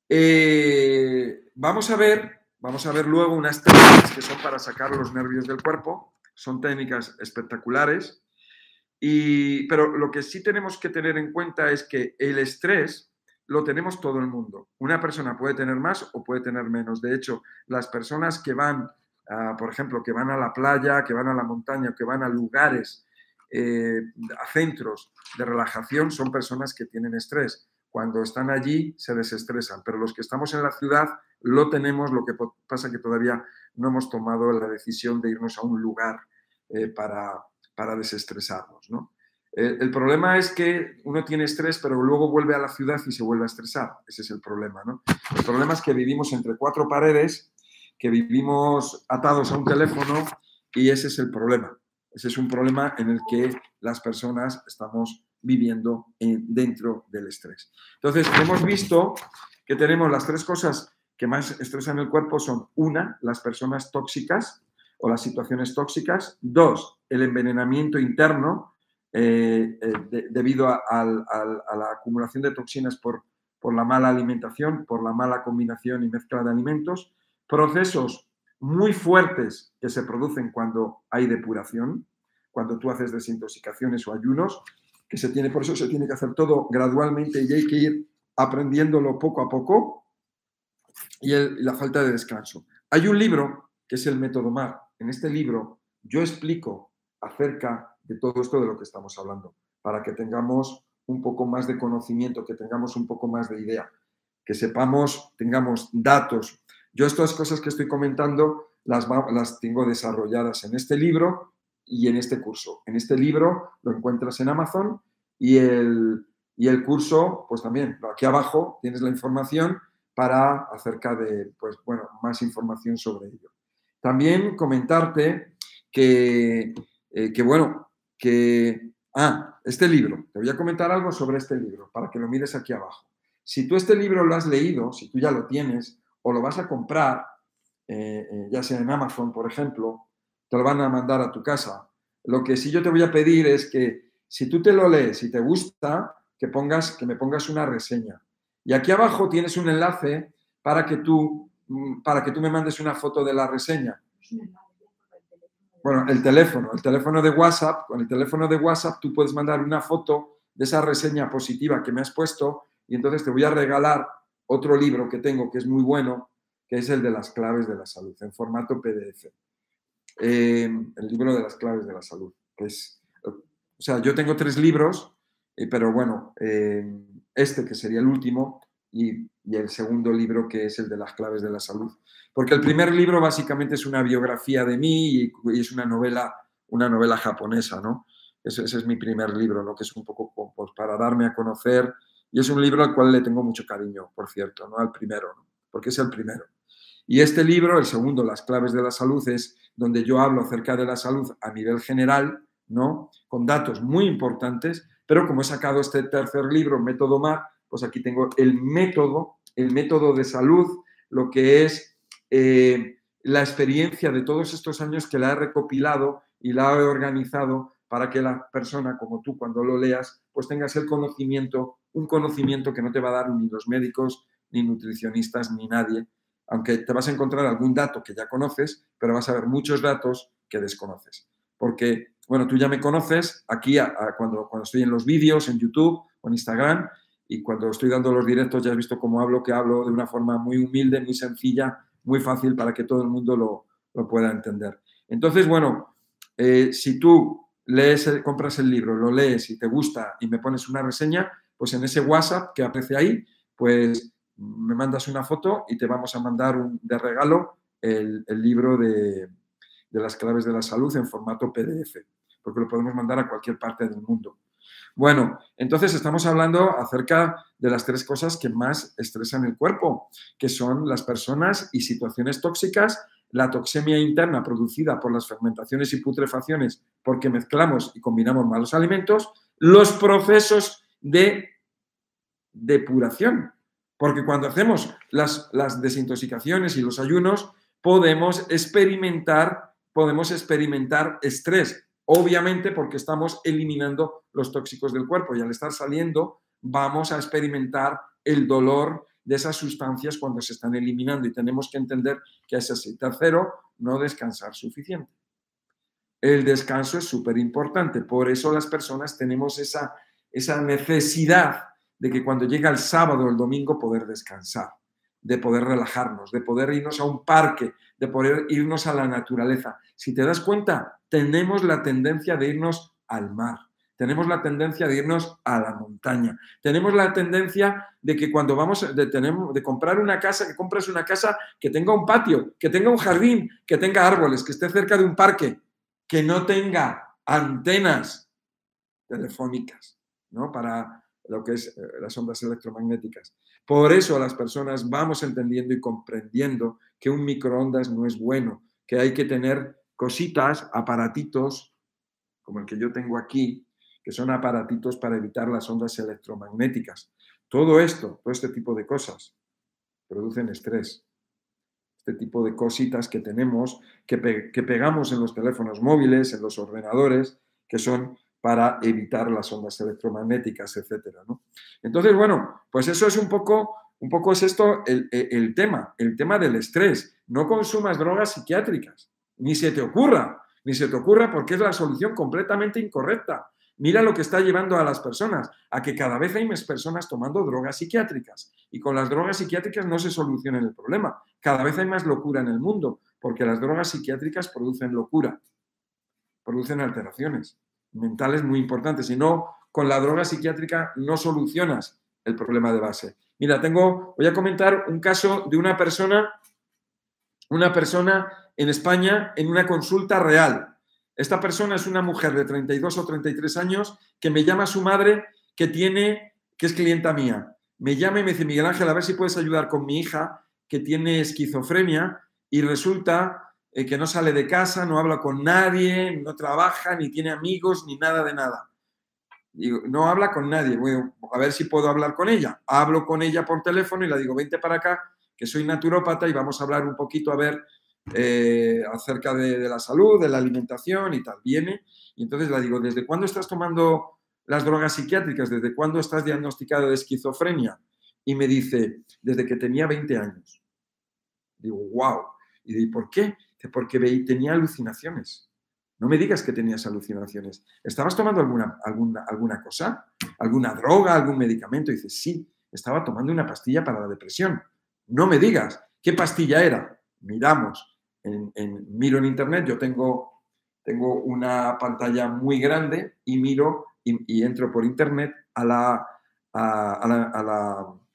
Eh, vamos a ver, vamos a ver luego unas técnicas que son para sacar los nervios del cuerpo. Son técnicas espectaculares. Pero lo que sí tenemos que tener en cuenta es que el estrés lo tenemos todo el mundo. Una persona puede tener más o puede tener menos. De hecho, las personas que van, por ejemplo, que van a la playa, que van a la montaña, que van a lugares, eh, a centros de relajación, son personas que tienen estrés cuando están allí se desestresan, pero los que estamos en la ciudad lo tenemos, lo que pasa que todavía no hemos tomado la decisión de irnos a un lugar eh, para, para, desestresarnos. ¿no? El, problema es que uno tiene estrés, pero luego vuelve a la ciudad y se vuelve a estresar. Ese es el problema. ¿no? El problema es que vivimos entre cuatro paredes, que vivimos atados a un teléfono y ese es el problema. Ese es un problema en el que las personas estamos viviendo dentro del estrés. Entonces, hemos visto que tenemos las tres cosas que más estresan el cuerpo son, una, las personas tóxicas o las situaciones tóxicas, dos, el envenenamiento interno eh, eh, debido a, la acumulación de toxinas por, por la mala alimentación, por la mala combinación y mezcla de alimentos, procesos muy fuertes que se producen cuando hay depuración, cuando tú haces desintoxicaciones o ayunos, que se tiene, por eso se tiene que hacer todo gradualmente y hay que ir aprendiéndolo poco a poco y la falta de descanso. Hay un libro que es el método MAR. En este libro yo explico acerca de todo esto de lo que estamos hablando, para que tengamos un poco más de conocimiento, que tengamos un poco más de idea, que sepamos, tengamos datos. Yo estas cosas que estoy comentando las, las tengo desarrolladas en este libro y en este curso. En este libro lo encuentras en Amazon y el, y el curso, pues también, aquí abajo tienes la información para acerca de, pues bueno, más información sobre ello. También comentarte que, eh, que bueno, que, ah, este libro, te voy a comentar algo sobre este libro para que lo mires aquí abajo. Si tú este libro lo has leído, si tú ya lo tienes o lo vas a comprar, eh, eh, ya sea en Amazon, por ejemplo, lo van a mandar a tu casa. Lo que sí yo te voy a pedir es que si tú te lo lees y te gusta, que, pongas, que me pongas una reseña. Y aquí abajo tienes un enlace para que tú, mm, para que tú me mandes una foto de la reseña. Bueno, el teléfono, el teléfono de WhatsApp, con el teléfono de WhatsApp tú puedes mandar una foto de esa reseña positiva que me has puesto y entonces te voy a regalar otro libro que tengo que es muy bueno, que es el de las claves de la salud, en formato PDF. Eh, el libro de las claves de la salud, es, o sea, yo tengo tres libros, eh, pero bueno, eh, este que sería el último y, el segundo libro que es el de las claves de la salud. Porque el primer libro básicamente es una biografía de mí y, es una novela, una novela japonesa, ¿no? Ese, ese, es mi primer libro, ¿no? Que es un poco pues, para darme a conocer y es un libro al cual le tengo mucho cariño, por cierto, ¿no? Al primero, ¿no? Porque es el primero. Y este libro, el segundo, Las claves de la salud, es donde yo hablo acerca de la salud a nivel general, ¿no? Con datos muy importantes, pero como he sacado este tercer libro, Método MAR, pues aquí tengo el método, el método de salud, lo que es eh, la experiencia de todos estos años que la he recopilado y la he organizado para que la persona como tú cuando lo leas pues tengas el conocimiento, un conocimiento que no te va a dar ni los médicos, ni nutricionistas, ni nadie, aunque te vas a encontrar algún dato que ya conoces, pero vas a ver muchos datos que desconoces. Porque, bueno, tú ya me conoces aquí cuando, cuando estoy en los vídeos, en YouTube o en Instagram, y cuando estoy dando los directos ya has visto cómo hablo, que hablo de una forma muy humilde, muy sencilla, muy fácil para que todo el mundo lo, pueda entender. Entonces, bueno, eh, si tú lees, compras el libro, lo lees y te gusta y me pones una reseña, pues en ese WhatsApp que aparece ahí, pues me mandas una foto y te vamos a mandar un, de regalo el, libro de, las claves de la salud en formato PDF, porque lo podemos mandar a cualquier parte del mundo. Bueno, entonces estamos hablando acerca de las tres cosas que más estresan el cuerpo, que son las personas y situaciones tóxicas, la toxemia interna producida por las fermentaciones y putrefacciones porque mezclamos y combinamos malos alimentos, los procesos de depuración, porque cuando hacemos las, desintoxicaciones y los ayunos, podemos experimentar, podemos experimentar estrés, obviamente porque estamos eliminando los tóxicos del cuerpo y al estar saliendo vamos a experimentar el dolor de esas sustancias cuando se están eliminando y tenemos que entender que es así. Tercero, no descansar suficiente. El descanso es súper importante, por eso las personas tenemos esa, esa necesidad de que cuando llega el sábado o el domingo poder descansar, de poder relajarnos, de poder irnos a un parque, de poder irnos a la naturaleza. Si te das cuenta, tenemos la tendencia de irnos al mar, tenemos la tendencia de irnos a la montaña, tenemos la tendencia de que cuando vamos de, de comprar una casa, que compres una casa que tenga un patio, que tenga un jardín, que tenga árboles, que esté cerca de un parque, que no tenga antenas telefónicas, ¿no? Para, lo que es eh, las ondas electromagnéticas. Por eso las personas vamos entendiendo y comprendiendo que un microondas no es bueno, que hay que tener cositas, aparatitos, como el que yo tengo aquí, que son aparatitos para evitar las ondas electromagnéticas. Todo esto, todo este tipo de cosas, producen estrés. Este tipo de cositas que tenemos, que, que pegamos en los teléfonos móviles, en los ordenadores, que son para evitar las ondas electromagnéticas, ¿no? Entonces, bueno, pues eso es un poco, un poco es esto el, el, tema, el tema del estrés. No consumas drogas psiquiátricas, ni se te ocurra Ni se te ocurra porque es la solución completamente incorrecta. Mira lo que está llevando a las personas, a que cada vez hay más personas tomando drogas psiquiátricas. Y con las drogas psiquiátricas no se soluciona el problema. Cada vez hay más locura en el mundo, porque las drogas psiquiátricas producen locura, producen alteraciones mentales muy importantes. Y no, con la droga psiquiátrica no solucionas el problema de base. Mira, tengo, voy a comentar un caso de una persona, una persona en España en una consulta real. Esta persona es una mujer de 32 o 33 años que me llama a su madre que tiene, que es clienta mía. Me llama y me dice, Miguel Ángel, a ver si puedes ayudar con mi hija que tiene esquizofrenia y resulta eh, que no sale de casa, no habla con nadie, no trabaja, ni tiene amigos, ni nada de nada. Digo, no habla con nadie. Voy a ver si puedo hablar con ella. Hablo con ella por teléfono y le digo, vente para acá, que soy naturópata y vamos a hablar un poquito a ver eh, acerca de, la salud, de la alimentación y tal. Viene y entonces le digo, ¿desde cuándo estás tomando las drogas psiquiátricas? ¿Desde cuándo estás diagnosticado de esquizofrenia? Y me dice, desde que tenía 20 años. Digo, wow. Y digo, ¿por qué? Porque tenía alucinaciones. No me digas que tenías alucinaciones. ¿Estabas tomando alguna, alguna, alguna cosa? ¿Alguna droga? ¿Algún medicamento? Y dice, sí, estaba tomando una pastilla para la depresión. No me digas, ¿qué pastilla era? Miramos miro en internet, yo tengo, tengo una pantalla muy grande y miro y, entro por internet a, la,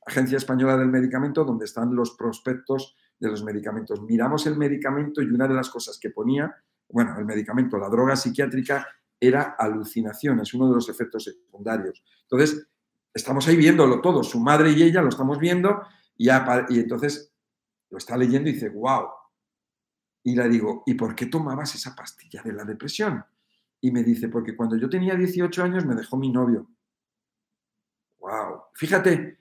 Agencia Española del Medicamento donde están los prospectos de los medicamentos. Miramos el medicamento y una de las cosas que ponía, bueno, el medicamento, la droga psiquiátrica, era alucinación, es uno de los efectos secundarios. Entonces, estamos ahí viéndolo todo, su madre y ella lo estamos viendo y, y entonces lo está leyendo y dice, wow, y le digo, ¿y por qué tomabas esa pastilla de la depresión? Y me dice, porque cuando yo tenía 18 años me dejó mi novio. ¡Wow! Fíjate,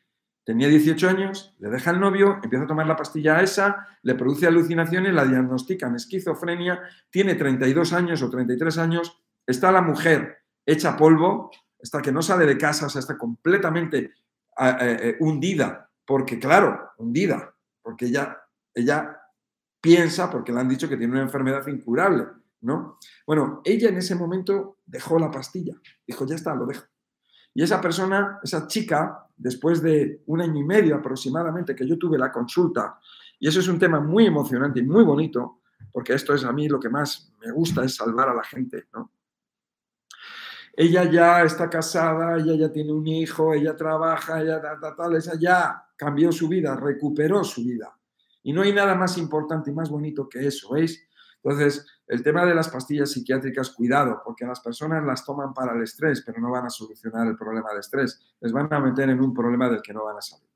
tenía 18 años, le deja el novio, empieza a tomar la pastilla esa, le produce alucinaciones, la diagnostican esquizofrenia, tiene 32 años o 33 años, está la mujer hecha polvo, está que no sale de casa, o sea, está completamente eh, eh, hundida, porque claro, hundida, porque ella, ella piensa, porque le han dicho que tiene una enfermedad incurable, ¿no? Bueno, ella en ese momento dejó la pastilla, dijo, ya está, lo dejo. Y esa persona, esa chica, después de un año y medio aproximadamente que yo tuve la consulta, y eso es un tema muy emocionante y muy bonito, porque esto es a mí lo que más me gusta, es salvar a la gente, ¿no? Ella ya está casada, ella ya tiene un hijo, ella trabaja, ella tal, tal, ella ya cambió su vida, recuperó su vida. Y no hay nada más importante y más bonito que eso, ¿veis? Entonces, el tema de las pastillas psiquiátricas, cuidado, porque las personas las toman para el estrés, pero no van a solucionar el problema del estrés. Les van a meter en un problema del que no van a salir.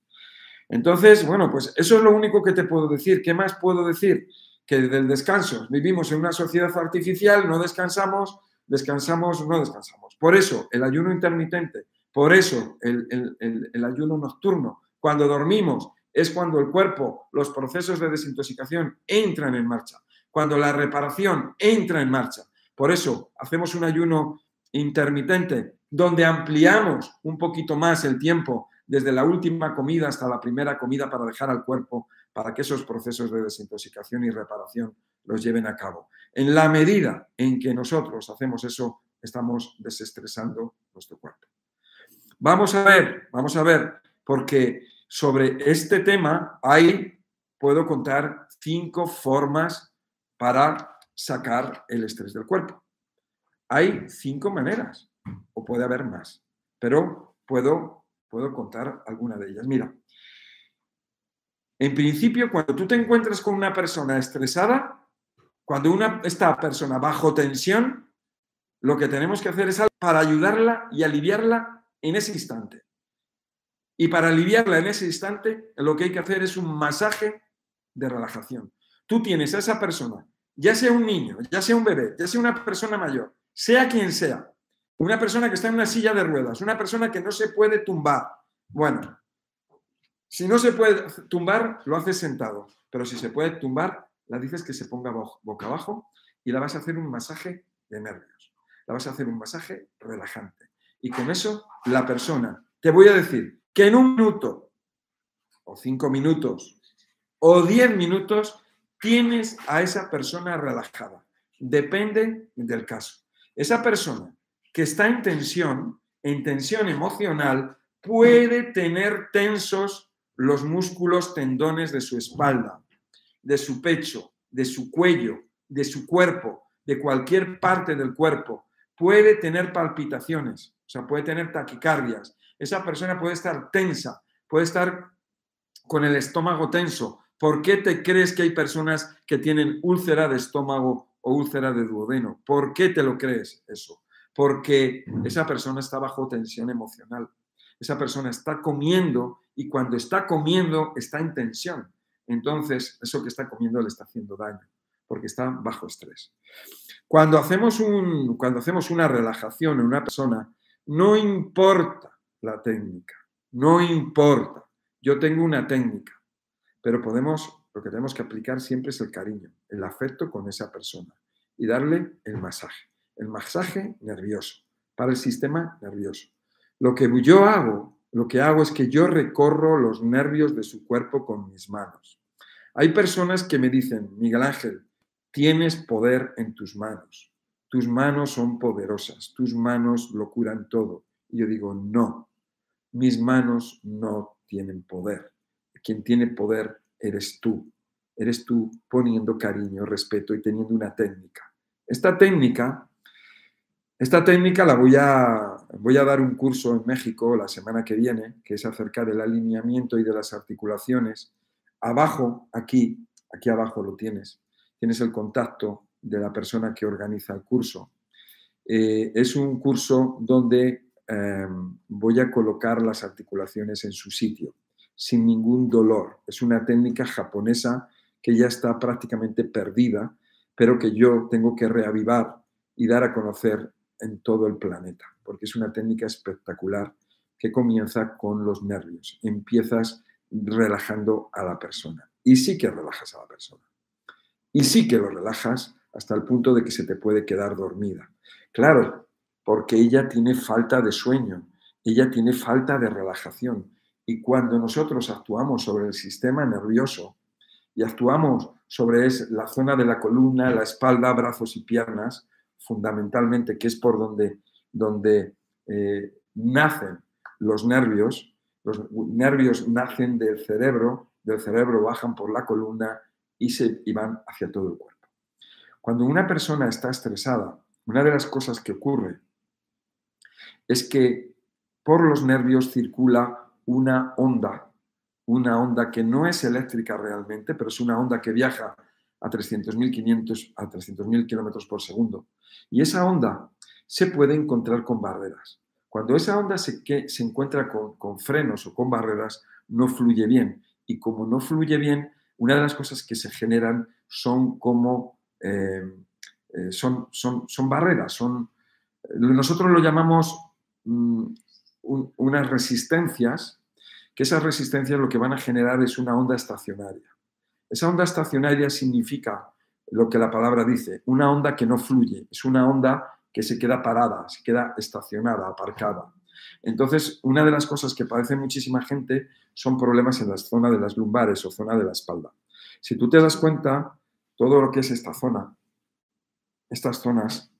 Entonces, bueno, pues eso es lo único que te puedo decir. ¿Qué más puedo decir? Que del descanso. Vivimos en una sociedad artificial, no descansamos, descansamos, no descansamos. Por eso, el ayuno intermitente, por eso el, el ayuno nocturno. Cuando dormimos, es cuando el cuerpo, los procesos de desintoxicación entran en marcha, cuando la reparación entra en marcha. Por eso hacemos un ayuno intermitente donde ampliamos un poquito más el tiempo desde la última comida hasta la primera comida para dejar al cuerpo para que esos procesos de desintoxicación y reparación los lleven a cabo. En la medida en que nosotros hacemos eso, estamos desestresando nuestro cuerpo. Vamos a ver, vamos a ver, porque sobre este tema hay, puedo contar cinco formas para sacar el estrés del cuerpo. Hay cinco maneras, o puede haber más, pero puedo, puedo contar alguna de ellas. Mira, en principio, cuando tú te encuentras con una persona estresada, cuando una, esta persona bajo tensión, lo que tenemos que hacer es para ayudarla y aliviarla en ese instante. Y para aliviarla en ese instante, lo que hay que hacer es un masaje de relajación. Tú tienes a esa persona, ya sea un niño, ya sea un bebé, ya sea una persona mayor, sea quien sea, una persona que está en una silla de ruedas, una persona que no se puede tumbar. Bueno, si no se puede tumbar, lo haces sentado, pero si se puede tumbar, la dices que se ponga boca abajo y la vas a hacer un masaje de nervios. La vas a hacer un masaje relajante. Y con eso, la persona, te voy a decir, que en un minuto, o cinco minutos, o diez minutos, tienes a esa persona relajada. Depende del caso. Esa persona que está en tensión, en tensión emocional, puede tener tensos los músculos tendones de su espalda, de su pecho, de su cuello, de su cuerpo, de cualquier parte del cuerpo. Puede tener palpitaciones, o sea, puede tener taquicardias. Esa persona puede estar tensa, puede estar con el estómago tenso. ¿Por qué te crees que hay personas que tienen úlcera de estómago o úlcera de duodeno? ¿Por qué te lo crees eso? Porque esa persona está bajo tensión emocional. Esa persona está comiendo y cuando está comiendo está en tensión. Entonces, eso que está comiendo le está haciendo daño porque está bajo estrés. Cuando hacemos, un, cuando hacemos una relajación en una persona, no importa la técnica, no importa. Yo tengo una técnica, pero podemos, lo que tenemos que aplicar siempre es el cariño, el afecto con esa persona y darle el masaje, el masaje nervioso, para el sistema nervioso. Lo que yo hago, lo que hago es que yo recorro los nervios de su cuerpo con mis manos. Hay personas que me dicen, Miguel Ángel, tienes poder en tus manos. Tus manos son poderosas, tus manos lo curan todo. Y yo digo, no, mis manos no tienen poder. Quien tiene poder eres tú. Eres tú poniendo cariño, respeto y teniendo una técnica. Esta técnica, esta técnica la voy a, voy a dar un curso en México la semana que viene, que es acerca del alineamiento y de las articulaciones. Abajo, aquí, aquí abajo lo tienes. Tienes el contacto de la persona que organiza el curso. Eh, es un curso donde em, voy a colocar las articulaciones en su sitio, sin ningún dolor. Es una técnica japonesa que ya está prácticamente perdida, pero que yo tengo que reavivar y dar a conocer en todo el planeta, porque es una técnica espectacular que comienza con los nervios. Empiezas relajando a la persona. Y sí que relajas a la persona. Y sí que lo relajas hasta el punto de que se te puede quedar dormida. Claro, porque ella tiene falta de sueño, ella tiene falta de relajación. Y cuando nosotros actuamos sobre el sistema nervioso y actuamos sobre la zona de la columna, la espalda, brazos y piernas, fundamentalmente, que es por donde, eh, nacen los nervios, los nervios nacen del cerebro, del cerebro bajan por la columna y, se, y van hacia todo el cuerpo. Cuando una persona está estresada, una de las cosas que ocurre es que por los nervios circula una onda, una onda que no es eléctrica realmente, pero es una onda que viaja a 300.000 a 300.000 kilómetros por segundo. Y esa onda se puede encontrar con barreras. Cuando esa onda se, que, se encuentra con, con frenos o con barreras, no fluye bien. Y como no fluye bien, una de las cosas que se generan son como eh, eh, son, son, son, barreras, nosotros lo llamamos unas resistencias, que esas resistencias lo que van a generar es una onda estacionaria. Esa onda estacionaria significa lo que la palabra dice, una onda que no fluye, es una onda que se queda parada, se queda estacionada, aparcada. Entonces, una de las cosas que padece muchísima gente son problemas en la zona de las lumbares o zona de la espalda. Si tú te das cuenta, todo lo que es esta zona, estas zonas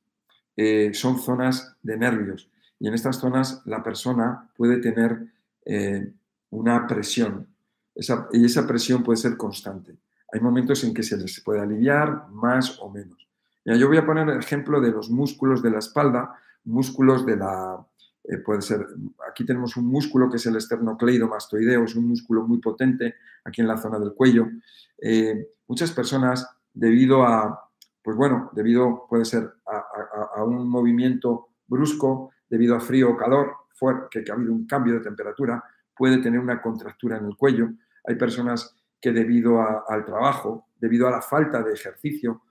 eh, son zonas de nervios y en estas zonas la persona puede tener eh, una presión y esa presión puede ser constante. Hay momentos en que se les puede aliviar más o menos. yo voy a poner el ejemplo de los músculos de la espalda, músculos de la, eh, ser, aquí tenemos un músculo que es el esternocleidomastoideo, es un músculo muy potente aquí en la zona del cuello. Eh, muchas personas, debido a, pues bueno, debido, puede ser a, un movimiento brusco, debido a frío o calor, que, ha habido un cambio de temperatura, puede tener una contractura en el cuello. Hay personas que debido al trabajo, debido a la falta de ejercicio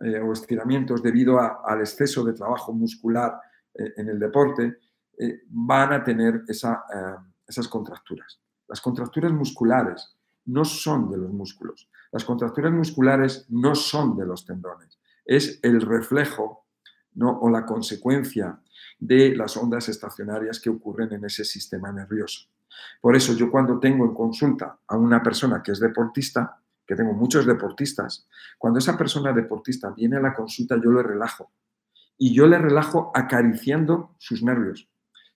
eh, o estiramientos, debido al exceso de trabajo muscular en el deporte, eh, van a tener eh, esas contracturas. Las contracturas musculares no son de los músculos. Las contracturas musculares no son de los tendones. Es el reflejo ¿no? o la consecuencia de las ondas estacionarias que ocurren en ese sistema nervioso. Por eso yo cuando tengo en consulta a una persona que es deportista, que tengo muchos deportistas, cuando esa persona deportista viene a la consulta, yo le relajo. Y yo le relajo acariciando sus nervios.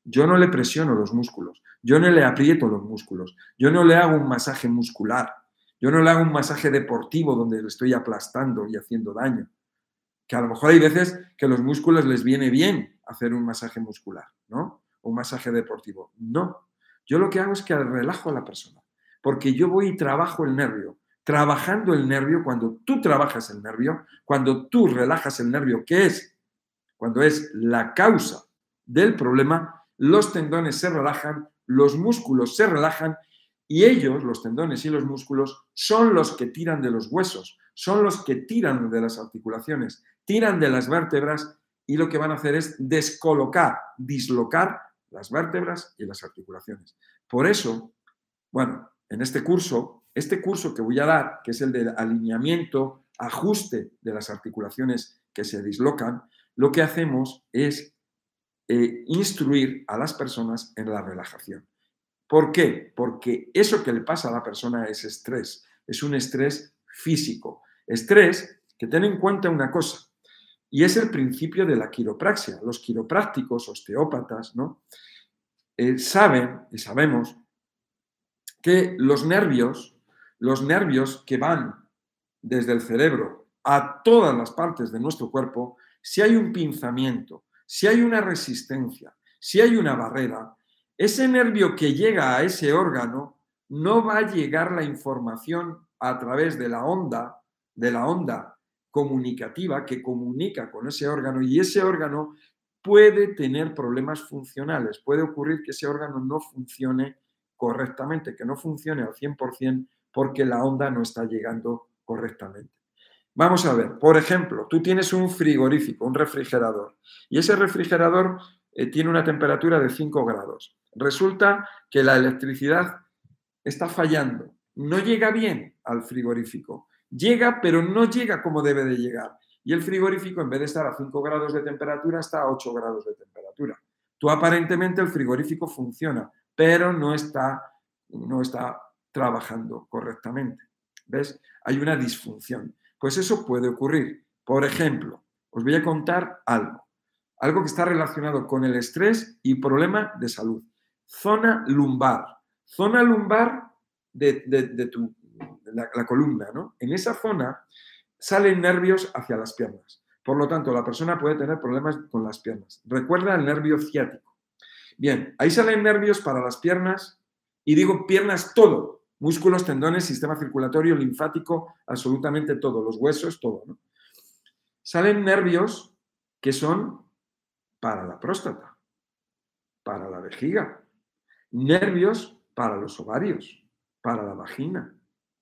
Yo no le presiono los músculos, yo no le aprieto los músculos, yo no le hago un masaje muscular, yo no le hago un masaje deportivo donde le estoy aplastando y haciendo daño. Que a lo mejor hay veces que los músculos les viene bien hacer un masaje muscular, ¿no? Un masaje deportivo. No. Yo lo que hago es que relajo a la persona, porque yo voy y trabajo el nervio. Trabajando el nervio, cuando tú trabajas el nervio, cuando tú relajas el nervio, que es cuando es la causa del problema, los tendones se relajan, los músculos se relajan y ellos, los tendones y los músculos, son los que tiran de los huesos, son los que tiran de las articulaciones, tiran de las vértebras y lo que van a hacer es descolocar, dislocar las vértebras y las articulaciones. Por eso, bueno, en este curso, este curso que voy a dar, que es el de alineamiento, ajuste de las articulaciones que se dislocan, lo que hacemos es eh, instruir a las personas en la relajación. ¿Por qué? Porque eso que le pasa a la persona es estrés, es un estrés físico. Estrés que ten en cuenta una cosa, y es el principio de la quiropraxia. Los quiroprácticos, osteópatas, ¿no? Eh, saben y sabemos que los nervios, los nervios que van desde el cerebro a todas las partes de nuestro cuerpo, si hay un pinzamiento, si hay una resistencia, si hay una barrera, ese nervio que llega a ese órgano no va a llegar la información a través de la onda, de la onda comunicativa que comunica con ese órgano y ese órgano puede tener problemas funcionales. Puede ocurrir que ese órgano no funcione correctamente, que no funcione al 100% porque la onda no está llegando correctamente. Vamos a ver, por ejemplo, tú tienes un frigorífico, un refrigerador, y ese refrigerador eh, tiene una temperatura de 5 grados. Resulta que la electricidad está fallando, no llega bien al frigorífico. Llega, pero no llega como debe de llegar. Y el frigorífico, en vez de estar a 5 grados de temperatura, está a 8 grados de temperatura. Tú aparentemente el frigorífico funciona, pero no está, no está trabajando correctamente. ¿Ves? Hay una disfunción. Pues eso puede ocurrir. Por ejemplo, os voy a contar algo. Algo que está relacionado con el estrés y problema de salud. Zona lumbar. Zona lumbar de, de tu la, columna, ¿no? En esa zona salen nervios hacia las piernas. Por lo tanto, la persona puede tener problemas con las piernas. Recuerda el nervio ciático. Bien, ahí salen nervios para las piernas y digo piernas todo, músculos, tendones, sistema circulatorio, linfático, absolutamente todo, los huesos, todo. ¿no? Salen nervios que son para la próstata, para la vejiga, nervios para los ovarios, para la vagina,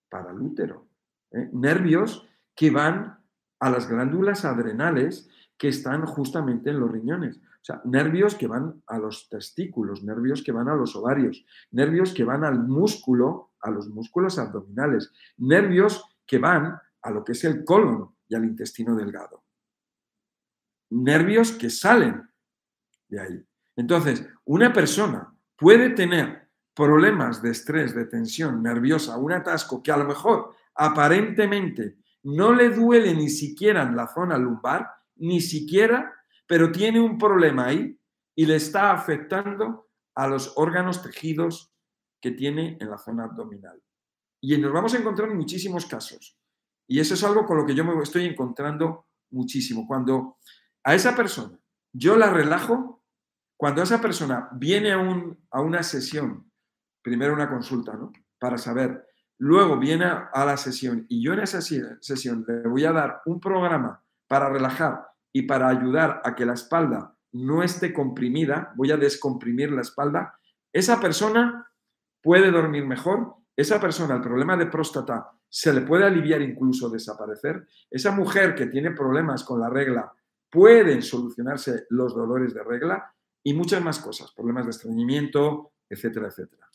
para el útero. ¿eh? Nervios que van a las glándulas adrenales que están justamente en los riñones. O sea, nervios que van a los testículos, nervios que van a los ovarios, nervios que van al músculo, a los músculos abdominales, nervios que van a lo que es el colon y al intestino delgado. Nervios que salen de ahí. Entonces, una persona puede tener problemas de estrés, de tensión nerviosa, un atasco que a lo mejor aparentemente no le duele ni siquiera en la zona lumbar, ni siquiera, pero tiene un problema ahí y le está afectando a los órganos tejidos que tiene en la zona abdominal. Y nos vamos a encontrar muchísimos casos. Y eso es algo con lo que yo me estoy encontrando muchísimo. Cuando a esa persona yo la relajo, cuando esa persona viene a, un, a una sesión primero una consulta, ¿no? Para saber. Luego viene a la sesión y yo en esa sesión le voy a dar un programa para relajar y para ayudar a que la espalda no esté comprimida, voy a descomprimir la espalda, esa persona puede dormir mejor, esa persona, el problema de próstata se le puede aliviar incluso desaparecer, esa mujer que tiene problemas con la regla pueden solucionarse los dolores de regla y muchas más cosas, problemas de estreñimiento, etcétera, etcétera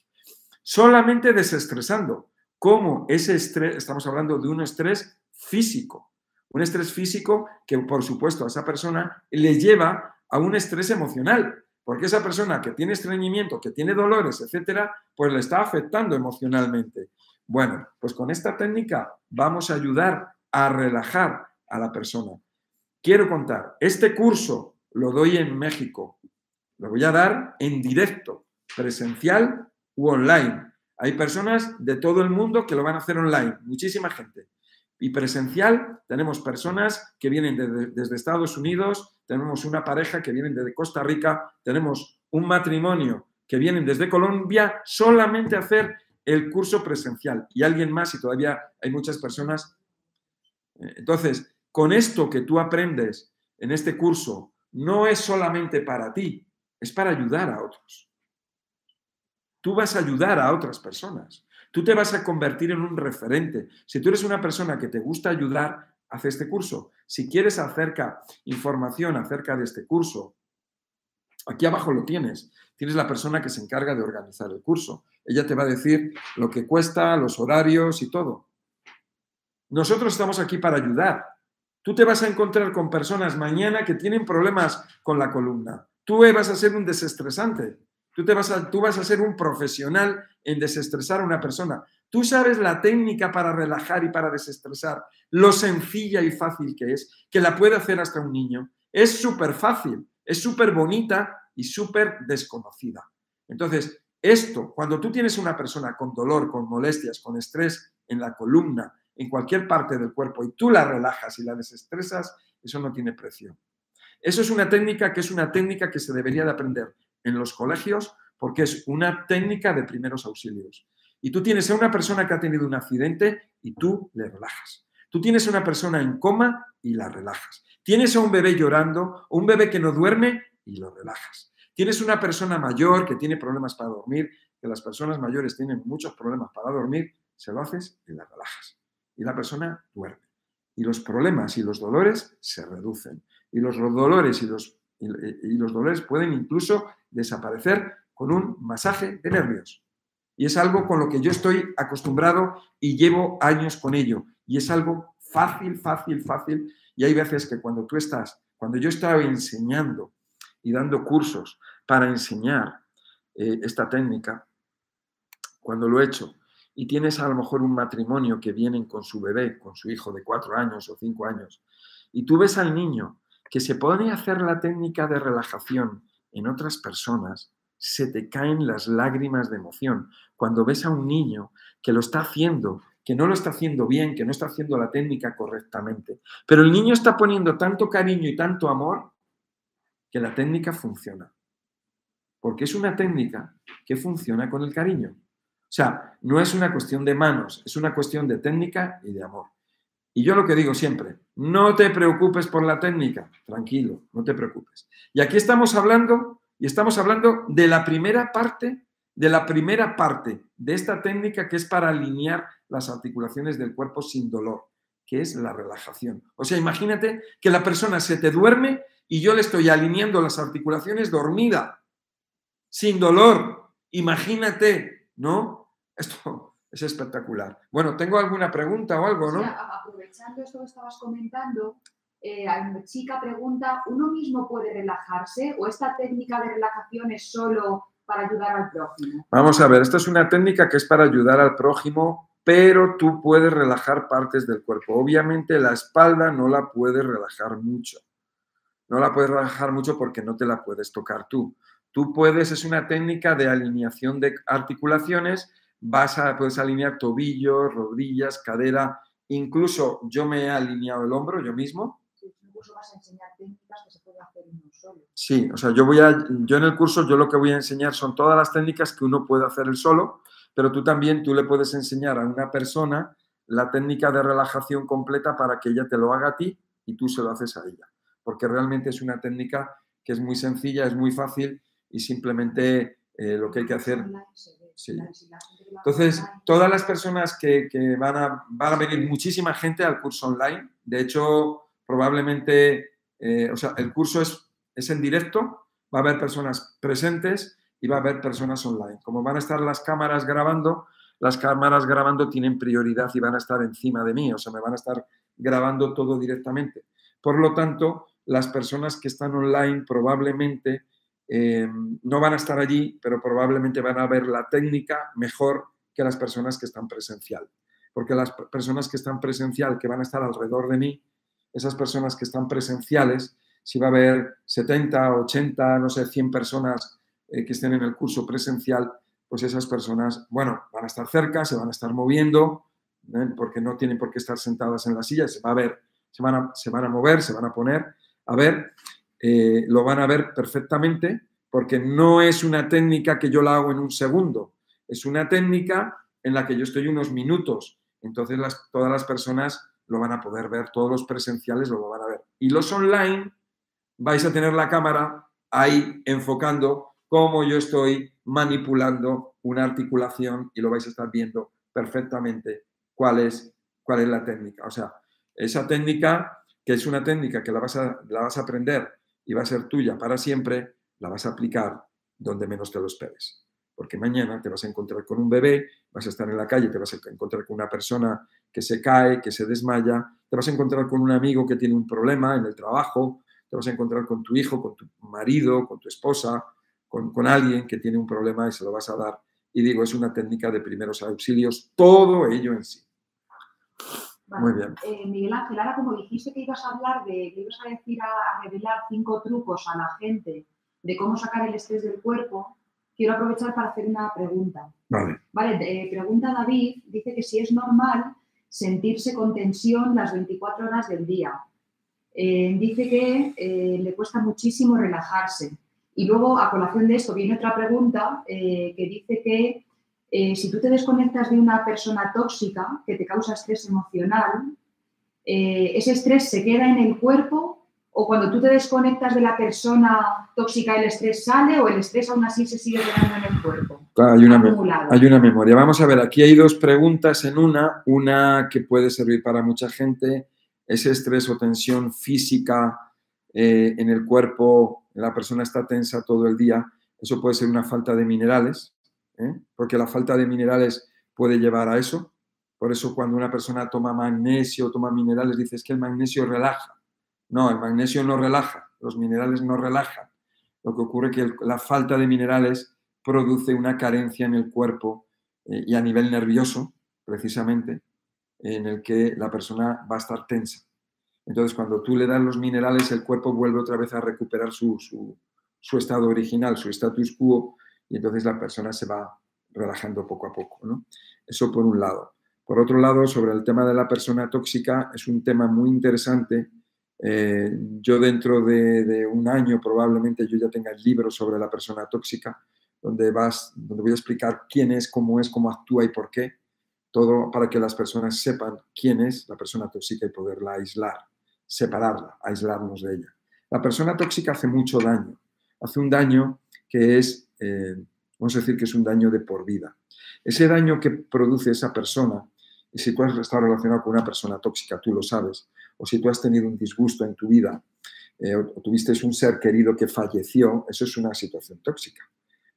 solamente desestresando. ¿Cómo ese estrés, estamos hablando de un estrés físico, un estrés físico que por supuesto a esa persona le lleva a un estrés emocional, porque esa persona que tiene estreñimiento, que tiene dolores, etcétera, pues le está afectando emocionalmente. Bueno, pues con esta técnica vamos a ayudar a relajar a la persona. Quiero contar, este curso lo doy en México, lo voy a dar en directo, presencial u online. Hay personas de todo el mundo que lo van a hacer online, muchísima gente. Y presencial tenemos personas que vienen desde Estados Unidos, tenemos una pareja que viene desde Costa Rica, tenemos un matrimonio que vienen desde Colombia solamente a hacer el curso presencial y alguien más y todavía hay muchas personas. Eh, entonces, con esto que tú aprendes en este curso, no es solamente para ti, es para ayudar a otros. Tú vas a ayudar a otras personas. Tú te vas a convertir en un referente. Si tú eres una persona que te gusta ayudar, haz este curso. Si quieres acerca información acerca de este curso, aquí abajo lo tienes. Tienes la persona que se encarga de organizar el curso. Ella te va a decir lo que cuesta, los horarios y todo. Nosotros estamos aquí para ayudar. Tú te vas a encontrar con personas mañana que tienen problemas con la columna. Tú vas a ser un desestresante. Tú, te vas a, tú vas a ser un profesional en desestresar a una persona. Tú sabes la técnica para relajar y para desestresar, lo sencilla y fácil que es, que la puede hacer hasta un niño. Es súper fácil, es súper bonita y súper desconocida. Entonces, esto, cuando tú tienes una persona con dolor, con molestias, con estrés en la columna, en cualquier parte del cuerpo, y tú la relajas y la desestresas, eso no tiene precio. Eso es una técnica que es una técnica que se debería de aprender en los colegios porque es una técnica de primeros auxilios. Y tú tienes a una persona que ha tenido un accidente y tú le relajas. Tú tienes a una persona en coma y la relajas. Tienes a un bebé llorando o un bebé que no duerme y lo relajas. Tienes una persona mayor que tiene problemas para dormir, que las personas mayores tienen muchos problemas para dormir, se lo haces y la relajas. Y la persona duerme. Y los problemas y los dolores se reducen. Y los dolores y los, y los dolores pueden incluso desaparecer con un masaje de nervios. Y es algo con lo que yo estoy acostumbrado y llevo años con ello. Y es algo fácil, fácil, fácil. Y hay veces que cuando tú estás, cuando yo estaba enseñando y dando cursos para enseñar eh, esta técnica, cuando lo he hecho, y tienes a lo mejor un matrimonio que vienen con su bebé, con su hijo de cuatro años o cinco años, y tú ves al niño que se pone a hacer la técnica de relajación en otras personas, se te caen las lágrimas de emoción. Cuando ves a un niño que lo está haciendo, que no lo está haciendo bien, que no está haciendo la técnica correctamente, pero el niño está poniendo tanto cariño y tanto amor que la técnica funciona. Porque es una técnica que funciona con el cariño. O sea, no es una cuestión de manos, es una cuestión de técnica y de amor. Y yo lo que digo siempre, no te preocupes por la técnica, tranquilo, no te preocupes. Y aquí estamos hablando, y estamos hablando de la primera parte, de la primera parte de esta técnica que es para alinear las articulaciones del cuerpo sin dolor, que es la relajación. O sea, imagínate que la persona se te duerme y yo le estoy alineando las articulaciones dormida, sin dolor. Imagínate, ¿no? Esto es espectacular. Bueno, ¿tengo alguna pregunta o algo, no? aprovechando esto que estabas comentando, eh, una chica pregunta, ¿uno mismo puede relajarse o esta técnica de relajación es solo para ayudar al prójimo? Vamos a ver, esta es una técnica que es para ayudar al prójimo, pero tú puedes relajar partes del cuerpo. Obviamente la espalda no la puedes relajar mucho. No la puedes relajar mucho porque no te la puedes tocar tú. Tú puedes, es una técnica de alineación de articulaciones, vas a, puedes alinear tobillos, rodillas, cadera, incluso yo me he alineado el hombro yo mismo. Sí, incluso vas a enseñar técnicas que se pueden hacer uno solo. Sí, o sea, yo voy a, yo en el curso, yo lo que voy a enseñar son todas las técnicas que uno puede hacer el solo, pero tú también, tú le puedes enseñar a una persona la técnica de relajación completa para que ella te lo haga a ti y tú se lo haces a ella porque realmente es una técnica que es muy sencilla, es muy fácil y simplemente eh, lo que hay que hacer... Entonces, todas las personas que, van, a, van a venir, muchísima gente al curso online, de hecho, probablemente, eh, o sea, el curso es, es en directo, va a haber personas presentes y va a haber personas online. Como van a estar las cámaras grabando, las cámaras grabando tienen prioridad y van a estar encima de mí, o sea, me van a estar grabando todo directamente. Por lo tanto, las personas que están online probablemente eh, no van a estar allí, pero probablemente van a ver la técnica mejor que las personas que están presencial. Porque las personas que están presencial, que van a estar alrededor de mí, esas personas que están presenciales, si va a haber 70, 80, no sé, 100 personas eh, que estén en el curso presencial, pues esas personas, bueno, van a estar cerca, se van a estar moviendo, ¿eh? porque no tienen por qué estar sentadas en la silla, se va a ver, se van a, se van a mover, se van a poner, a ver, eh, lo van a ver perfectamente, porque no es una técnica que yo la hago en un segundo, es una técnica en la que yo estoy unos minutos, entonces todas las personas lo van a poder ver, todos los presenciales lo van a ver. Y los online vais a tener la cámara ahí enfocando cómo yo estoy manipulando una articulación y lo vais a estar viendo perfectamente cuál es, cuál es la técnica. O sea, esa técnica, que es una técnica que la vas, a, la vas a aprender y va a ser tuya para siempre, la vas a aplicar donde menos te lo esperes. Porque mañana te vas a encontrar con un bebé, vas a estar en la calle, te vas a encontrar con una persona que se cae, que se desmaya, te vas a encontrar con un amigo que tiene un problema en el trabajo, te vas a encontrar con tu hijo, con tu marido, con tu esposa, con, alguien que tiene un problema y se lo vas a dar. Y digo, es una técnica de primeros auxilios, todo ello en sí. Muy bien. Eh, Miguel Ángel, ahora como dijiste que ibas a hablar de, que ibas a decir a, revelar cinco trucos a la gente de cómo sacar el estrés del cuerpo, quiero aprovechar para hacer una pregunta. Vale. Vale, eh, pregunta David, dice que si es normal sentirse con tensión las 24 horas del día, eh, dice que le cuesta muchísimo relajarse. Y luego, a colación de esto, viene otra pregunta que dice que si tú te desconectas de una persona tóxica que te causa estrés emocional, ese estrés se queda en el cuerpo o cuando tú te desconectas de la persona tóxica el estrés sale o el estrés aún así se sigue quedando en el cuerpo. hay, una hay una memoria. Vamos a ver, aquí hay dos preguntas en una, una que puede servir para mucha gente ese estrés o tensión física eh, en el cuerpo, la persona está tensa todo el día, eso puede ser una falta de minerales, ¿eh? porque la falta de minerales puede llevar a eso. Por eso cuando una persona toma magnesio, toma minerales, dices que el magnesio relaja. No, el magnesio no relaja, los minerales no relajan. Lo que ocurre es que la falta de minerales produce una carencia en el cuerpo eh, y a nivel nervioso, precisamente, en el que la persona va a estar tensa. Entonces, cuando tú le das los minerales, el cuerpo vuelve otra vez a recuperar su, estado original, su status quo, y entonces la persona se va relajando poco a poco. ¿no? Eso por un lado. Por otro lado, sobre el tema de la persona tóxica, es un tema muy interesante. Eh, yo dentro de, un año probablemente yo ya tenga el libro sobre la persona tóxica, donde, vas, donde voy a explicar quién es, cómo es, cómo actúa y por qué todo para que las personas sepan quién es la persona tóxica y poderla aislar, separarla, aislarnos de ella. La persona tóxica hace mucho daño, hace un daño que es, eh, vamos a decir que es un daño de por vida. Ese daño que produce esa persona, y si tú has estado relacionado con una persona tóxica, tú lo sabes, o si tú has tenido un disgusto en tu vida, eh, o tuviste un ser querido que falleció, eso es una situación tóxica.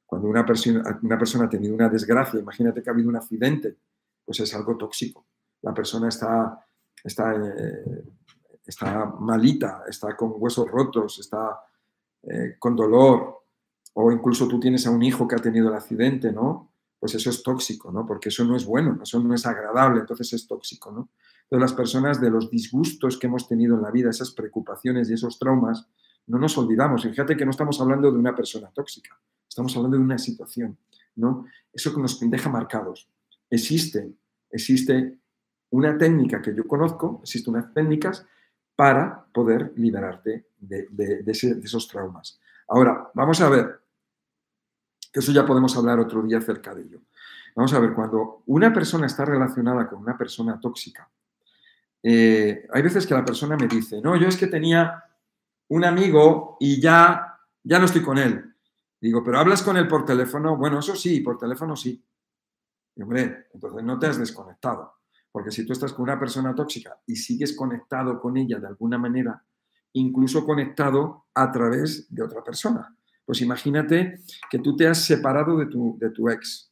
Cuando una persona, una persona ha tenido una desgracia, imagínate que ha habido un accidente, pues es algo tóxico. La persona está, está, eh, está malita, está con huesos rotos, está con dolor, o incluso tú tienes a un hijo que ha tenido el accidente, ¿no? Pues eso es tóxico, ¿no? Porque eso no es bueno, eso no es agradable, entonces es tóxico, ¿no? Entonces las personas de los disgustos que hemos tenido en la vida, esas preocupaciones y esos traumas, no nos olvidamos. Fíjate que no estamos hablando de una persona tóxica, estamos hablando de una situación, ¿no? Eso que nos deja marcados existe, existe una técnica que yo conozco, existen unas técnicas para poder liberarte de, esos traumas. Ahora, vamos a ver, que eso ya podemos hablar otro día acerca de ello. Vamos a ver, cuando una persona está relacionada con una persona tóxica, eh, hay veces que la persona me dice, no, yo es que tenía un amigo y ya, ya no estoy con él. Digo, pero hablas con él por teléfono. Bueno, eso sí, por teléfono sí. Y hombre, entonces no te has desconectado. Porque si tú estás con una persona tóxica y sigues conectado con ella de alguna manera, incluso conectado a través de otra persona. Pues imagínate que tú te has separado de tu, de tu ex,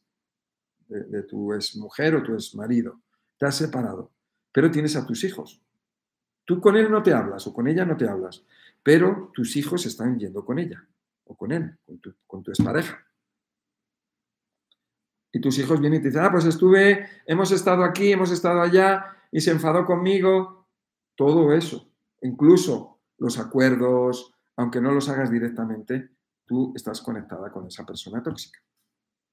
de, tu ex mujer o tu ex marido. Te has separado, pero tienes a tus hijos. Tú con él no te hablas o con ella no te hablas, pero tus hijos están yendo con ella o con él, con tu, con tu expareja. Y tus hijos vienen y te dicen, ah, pues estuve, hemos estado aquí, hemos estado allá y se enfadó conmigo. Todo eso, incluso los acuerdos, aunque no los hagas directamente, tú estás conectada con esa persona tóxica.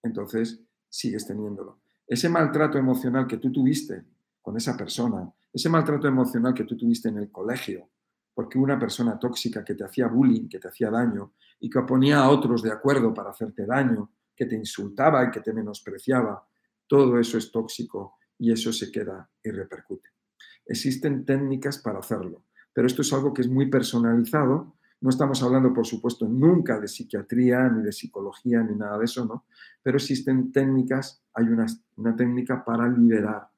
Entonces, sigues teniéndolo. Ese maltrato emocional que tú tuviste con esa persona, ese maltrato emocional que tú tuviste en el colegio, porque una persona tóxica que te hacía bullying, que te hacía daño y que ponía a otros de acuerdo para hacerte daño, que te insultaba y que te menospreciaba, todo eso es tóxico y eso se queda y repercute. Existen técnicas para hacerlo, pero esto es algo que es muy personalizado. No estamos hablando, por supuesto, nunca de psiquiatría, ni de psicología, ni nada de eso, ¿no? Pero existen técnicas, hay una, una técnica para liberar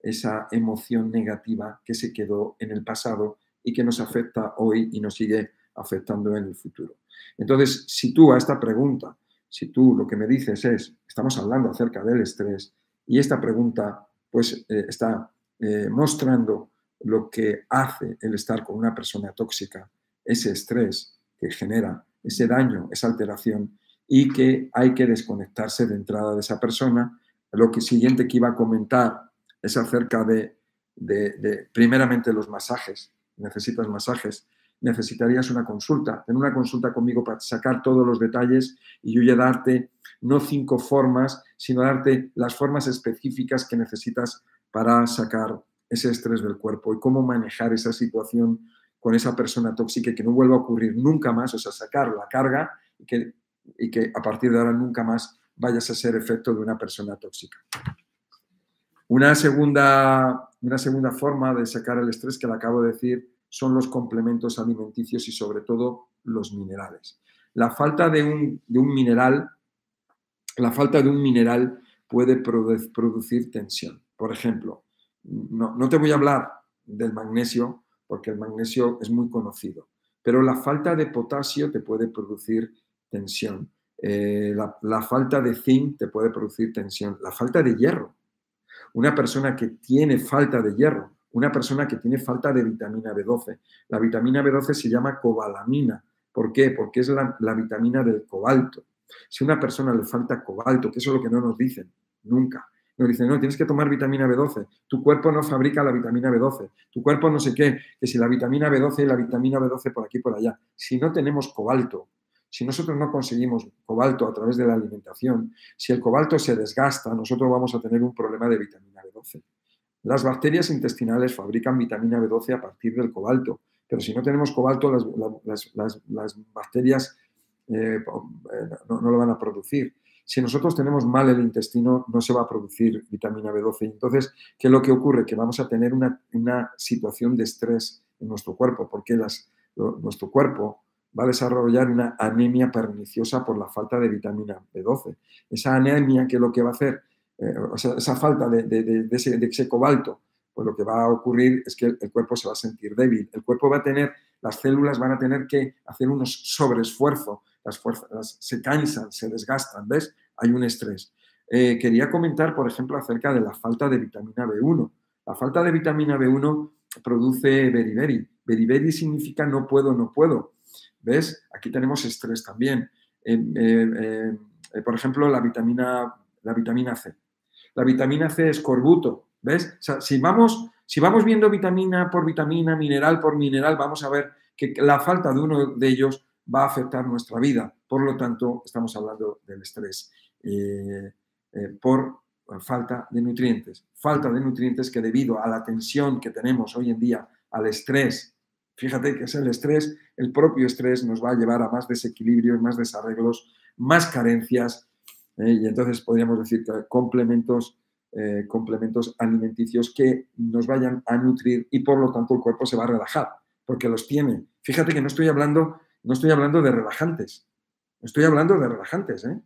esa emoción negativa que se quedó en el pasado y que nos afecta hoy y nos sigue afectando en el futuro. Entonces, si tú a esta pregunta, si tú lo que me dices es, estamos hablando acerca del estrés y esta pregunta pues eh, está eh, mostrando lo que hace el estar con una persona tóxica, ese estrés que genera ese daño, esa alteración y que hay que desconectarse de entrada de esa persona. Lo que siguiente que iba a comentar es acerca de, de primeramente los masajes. Necesitas masajes, necesitarías una consulta, tener una consulta conmigo para sacar todos los detalles y yo ya darte no cinco formas, sino darte las formas específicas que necesitas para sacar ese estrés del cuerpo y cómo manejar esa situación con esa persona tóxica y que no vuelva a ocurrir nunca más, o sea, sacar la carga y que, y que a partir de ahora nunca más vayas a ser efecto de una persona tóxica. Una segunda, una segunda forma de sacar el estrés que le acabo de decir son los complementos alimenticios y sobre todo los minerales. La falta de un, mineral, la falta de un mineral puede producir tensión. Por ejemplo, no, no te voy a hablar del magnesio porque el magnesio es muy conocido, pero la falta de potasio te puede producir tensión. Eh, la, la, falta de zinc te puede producir tensión. La falta de hierro una persona que tiene falta de hierro, una persona que tiene falta de vitamina B12. La vitamina B12 se llama cobalamina. ¿Por qué? Porque es la, vitamina del cobalto. Si a una persona le falta cobalto, que eso es lo que no nos dicen nunca, nos dicen, no, tienes que tomar vitamina B12. Tu cuerpo no fabrica la vitamina B12. Tu cuerpo no sé qué, que si la vitamina B12 y la vitamina B12 por aquí por allá. Si no tenemos cobalto, si nosotros no conseguimos cobalto a través de la alimentación, si el cobalto se desgasta, nosotros vamos a tener un problema de vitamina B12. Las bacterias intestinales fabrican vitamina B12 a partir del cobalto, pero si no tenemos cobalto, las, bacterias eh, eh, no, lo van a producir. Si nosotros tenemos mal el intestino, no se va a producir vitamina B12. Entonces, ¿qué es lo que ocurre? Que vamos a tener una, situación de estrés en nuestro cuerpo, porque nuestro cuerpo va a desarrollar una anemia perniciosa por la falta de vitamina B12. Esa anemia que lo que va a hacer, eh, o sea, esa falta de, ese, cobalto, pues lo que va a ocurrir es que el, cuerpo se va a sentir débil. El cuerpo va a tener, las células van a tener que hacer unos sobreesfuerzo, las fuerzas se cansan, se desgastan, ¿ves? Hay un estrés. Eh, quería comentar, por ejemplo, acerca de la falta de vitamina B1. La falta de vitamina B1 produce beriberi. Beriberi significa no puedo, no puedo. ¿Ves? Aquí tenemos estrés también. Eh, eh, eh, por ejemplo, la vitamina, la vitamina C. La vitamina C es corbuto, ¿ves? si vamos, si vamos viendo vitamina por vitamina, mineral por mineral, vamos a ver que la falta de uno de ellos va a afectar nuestra vida. Por lo tanto, estamos hablando del estrés por falta de nutrientes. Falta de nutrientes que debido a la tensión que tenemos hoy en día, al estrés Fíjate que es el estrés, el propio estrés nos va a llevar a más desequilibrios, más desarreglos, más carencias, ¿eh? y entonces podríamos decir que complementos, eh, complementos alimenticios que nos vayan a nutrir y por lo tanto el cuerpo se va a relajar, porque los tiene. Fíjate que no estoy hablando, no estoy hablando de relajantes, estoy hablando de relajantes, ¿eh?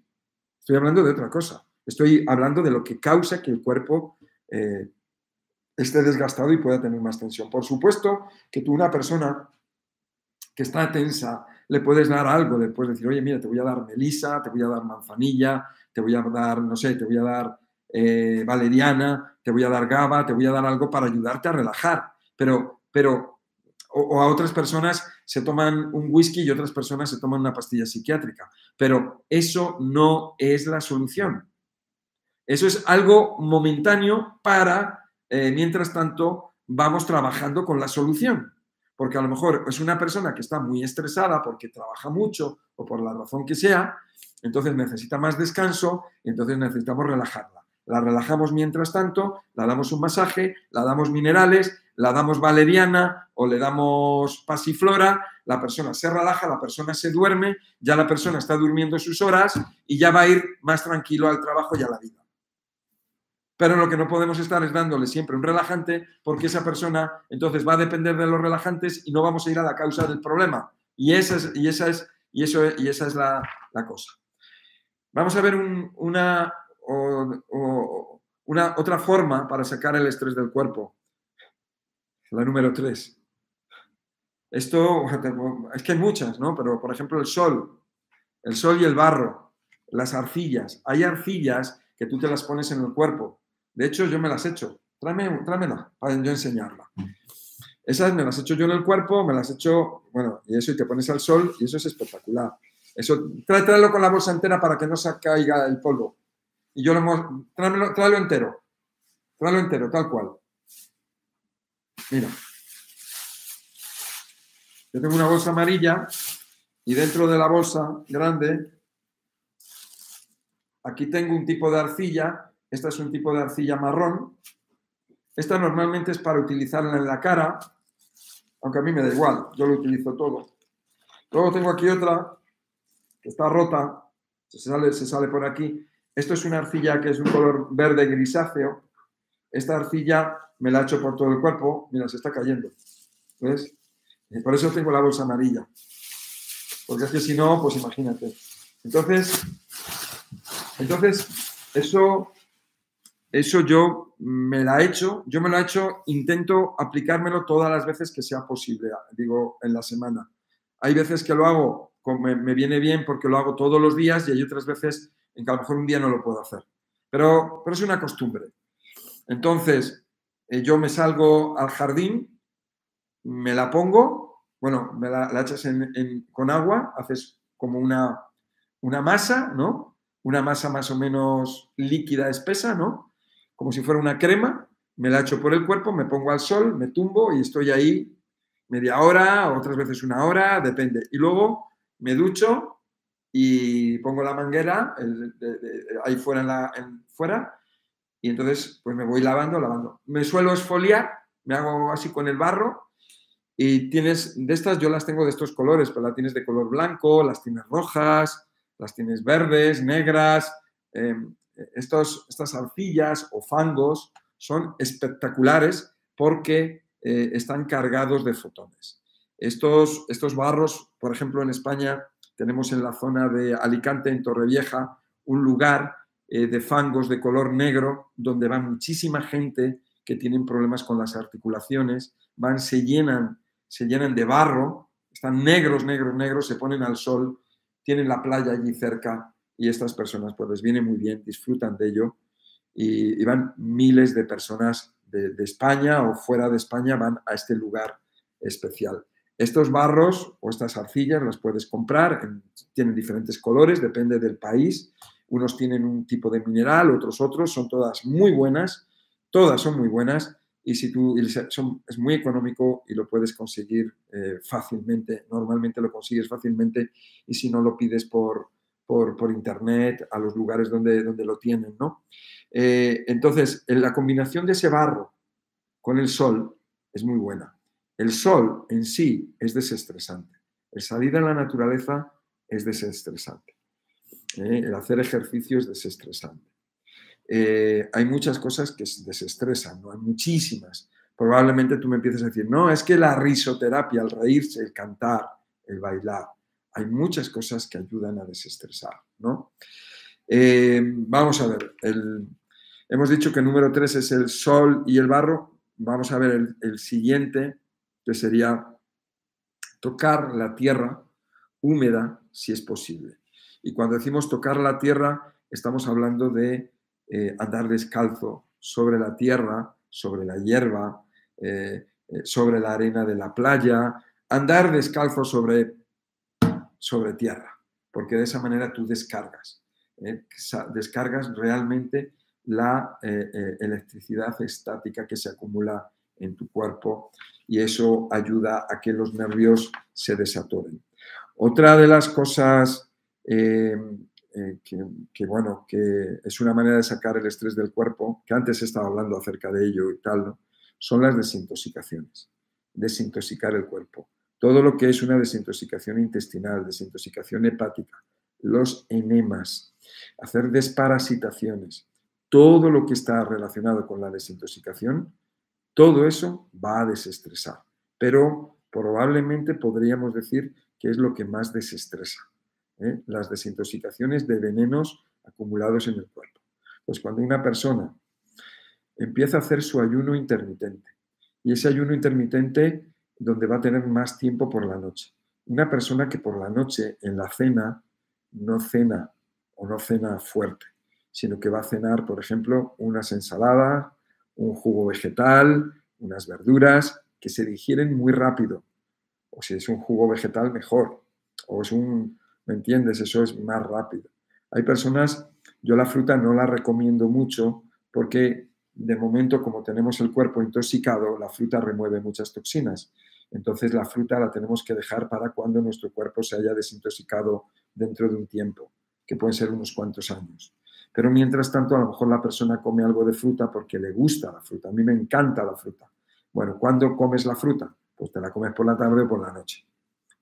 estoy hablando de otra cosa, estoy hablando de lo que causa que el cuerpo esté desgastado y pueda tener más tensión. Por supuesto que tú, una persona que está tensa, le puedes dar algo, le puedes decir, oye, mira, te voy a dar melisa, te voy a dar manzanilla, te voy a dar, no sé, te voy a dar eh, valeriana, te voy a dar GABA, te voy a dar algo para ayudarte a relajar. Pero, pero, o, a otras personas se toman un whisky y otras personas se toman una pastilla psiquiátrica. Pero eso no es la solución. Eso es algo momentáneo para, eh, mientras tanto, vamos trabajando con la solución. Porque a lo mejor es una persona que está muy estresada porque trabaja mucho o por la razón que sea, entonces necesita más descanso entonces necesitamos relajarla. La relajamos mientras tanto, la damos un masaje, la damos minerales, la damos valeriana o le damos pasiflora, la persona se relaja, la persona se duerme, ya la persona está durmiendo sus horas y ya va a ir más tranquilo al trabajo y a la vida. Pero lo que no podemos estar es dándole siempre un relajante porque esa persona entonces va a depender de los relajantes y no vamos a ir a la causa del problema. Y esa es, y esa es, y eso, y esa es la, cosa. Vamos a ver una, una, otra forma para sacar el estrés del cuerpo. La número tres. Esto, es que hay muchas, ¿no? Pero, por ejemplo, el sol. El sol y el barro. Las arcillas. Hay arcillas que tú te las pones en el cuerpo. De hecho, yo me las he hecho. Tráeme, tráemela para yo enseñarla. Esas me las he hecho yo en el cuerpo, me las he hecho, bueno, y eso, y te pones al sol, y eso es espectacular. Eso, tráelo con la bolsa entera para que no se caiga el polvo. Y yo lo tráelo, tráelo entero. Tráelo entero, tal cual. Mira. Yo tengo una bolsa amarilla y dentro de la bolsa grande, aquí tengo un tipo de arcilla esta es un tipo de arcilla marrón. Esta normalmente es para utilizarla en la cara, aunque a mí me da igual, yo lo utilizo todo. Luego tengo aquí otra que está rota, se sale, se sale por aquí. Esto es una arcilla que es un color verde grisáceo. Esta arcilla me la he hecho por todo el cuerpo. Mira, se está cayendo. ¿Ves? Y por eso tengo la bolsa amarilla. Porque es que si no, pues imagínate. Entonces, entonces eso eso yo me la he hecho, yo me lo he hecho, intento aplicármelo todas las veces que sea posible, digo, en la semana. Hay veces que lo hago, me, viene bien porque lo hago todos los días y hay otras veces en que a lo mejor un día no lo puedo hacer. Pero, pero es una costumbre. Entonces, eh, yo me salgo al jardín, me la pongo, bueno, me la, echas con agua, haces como una, una masa, ¿no? Una masa más o menos líquida, espesa, ¿no? como si fuera una crema, me la echo por el cuerpo, me pongo al sol, me tumbo y estoy ahí media hora, otras veces una hora, depende. Y luego me ducho y pongo la manguera ahí fuera y entonces pues me voy lavando, lavando. Me suelo esfoliar, me hago así con el barro y tienes, de estas yo las tengo de estos colores, pero las tienes de color blanco, las tienes rojas, las tienes verdes, negras, em, estos, estas arcillas o fangos son espectaculares porque eh, están cargados de fotones. Estos, estos barros, por ejemplo, en España tenemos en la zona de Alicante, en Torrevieja, un lugar eh, de fangos de color negro donde va muchísima gente que tienen problemas con las articulaciones, van, se llenan, se llenan de barro, están negros, negros, negros, se ponen al sol, tienen la playa allí cerca y estas personas pues les viene muy bien, disfrutan de ello y, van miles de personas de, España o fuera de España van a este lugar especial. Estos barros o estas arcillas las puedes comprar, tienen diferentes colores, depende del país. Unos tienen un tipo de mineral, otros otros, son todas muy buenas, todas son muy buenas y si tú es muy económico y lo puedes conseguir eh, fácilmente. Normalmente lo consigues fácilmente y si no lo pides por, por, internet a los lugares donde, donde lo tienen, ¿no? Eh, entonces, la combinación de ese barro con el sol es muy buena. El sol en sí es desestresante. El salir a la naturaleza es desestresante. ¿Eh? el hacer ejercicio es desestresante. Eh, hay muchas cosas que desestresan, ¿no? Hay muchísimas. Probablemente tú me empieces a decir, no, es que la risoterapia, el reírse, el cantar, el bailar, hay muchas cosas que ayudan a desestresar, ¿no? Eh, vamos a ver, hemos dicho que el número tres es el sol y el barro. Vamos a ver el, el siguiente, que sería tocar la tierra húmeda si es posible. Y cuando decimos tocar la tierra, estamos hablando de eh, andar descalzo sobre la tierra, sobre la hierba, eh, sobre la arena de la playa, andar descalzo sobre sobre tierra, porque de esa manera tú descargas, ¿eh? descargas realmente la eh, eh, electricidad estática que se acumula en tu cuerpo y eso ayuda a que los nervios se desatoren. Otra de las cosas eh, que, bueno, que es una manera de sacar el estrés del cuerpo, que antes estaba hablando acerca de ello y tal, son las desintoxicaciones. Desintoxicar el cuerpo. Todo lo que es una desintoxicación intestinal, desintoxicación hepática, los enemas, hacer desparasitaciones, todo lo que está relacionado con la desintoxicación, todo eso va a desestresar. Pero probablemente podríamos decir que es lo que más desestresa, ¿eh? las desintoxicaciones de venenos acumulados en el cuerpo. Pues cuando una persona empieza a hacer su ayuno intermitente, y ese ayuno intermitente donde va a tener más tiempo por la noche. Una persona que por la noche en la cena no cena o no cena fuerte, sino que va a cenar, por ejemplo, unas ensaladas, un jugo vegetal, unas verduras que se digieren muy rápido. O si es un jugo vegetal, mejor. O es un, ¿me entiendes? Eso es más rápido. Hay personas, yo la fruta no la recomiendo mucho porque de momento, como tenemos el cuerpo intoxicado, la fruta remueve muchas toxinas. Entonces la fruta la tenemos que dejar para cuando nuestro cuerpo se haya desintoxicado dentro de un tiempo, que pueden ser unos cuantos años. Pero mientras tanto, a lo mejor la persona come algo de fruta porque le gusta la fruta. A mí me encanta la fruta. Bueno, ¿cuándo comes la fruta? Pues te la comes por la tarde o por la noche.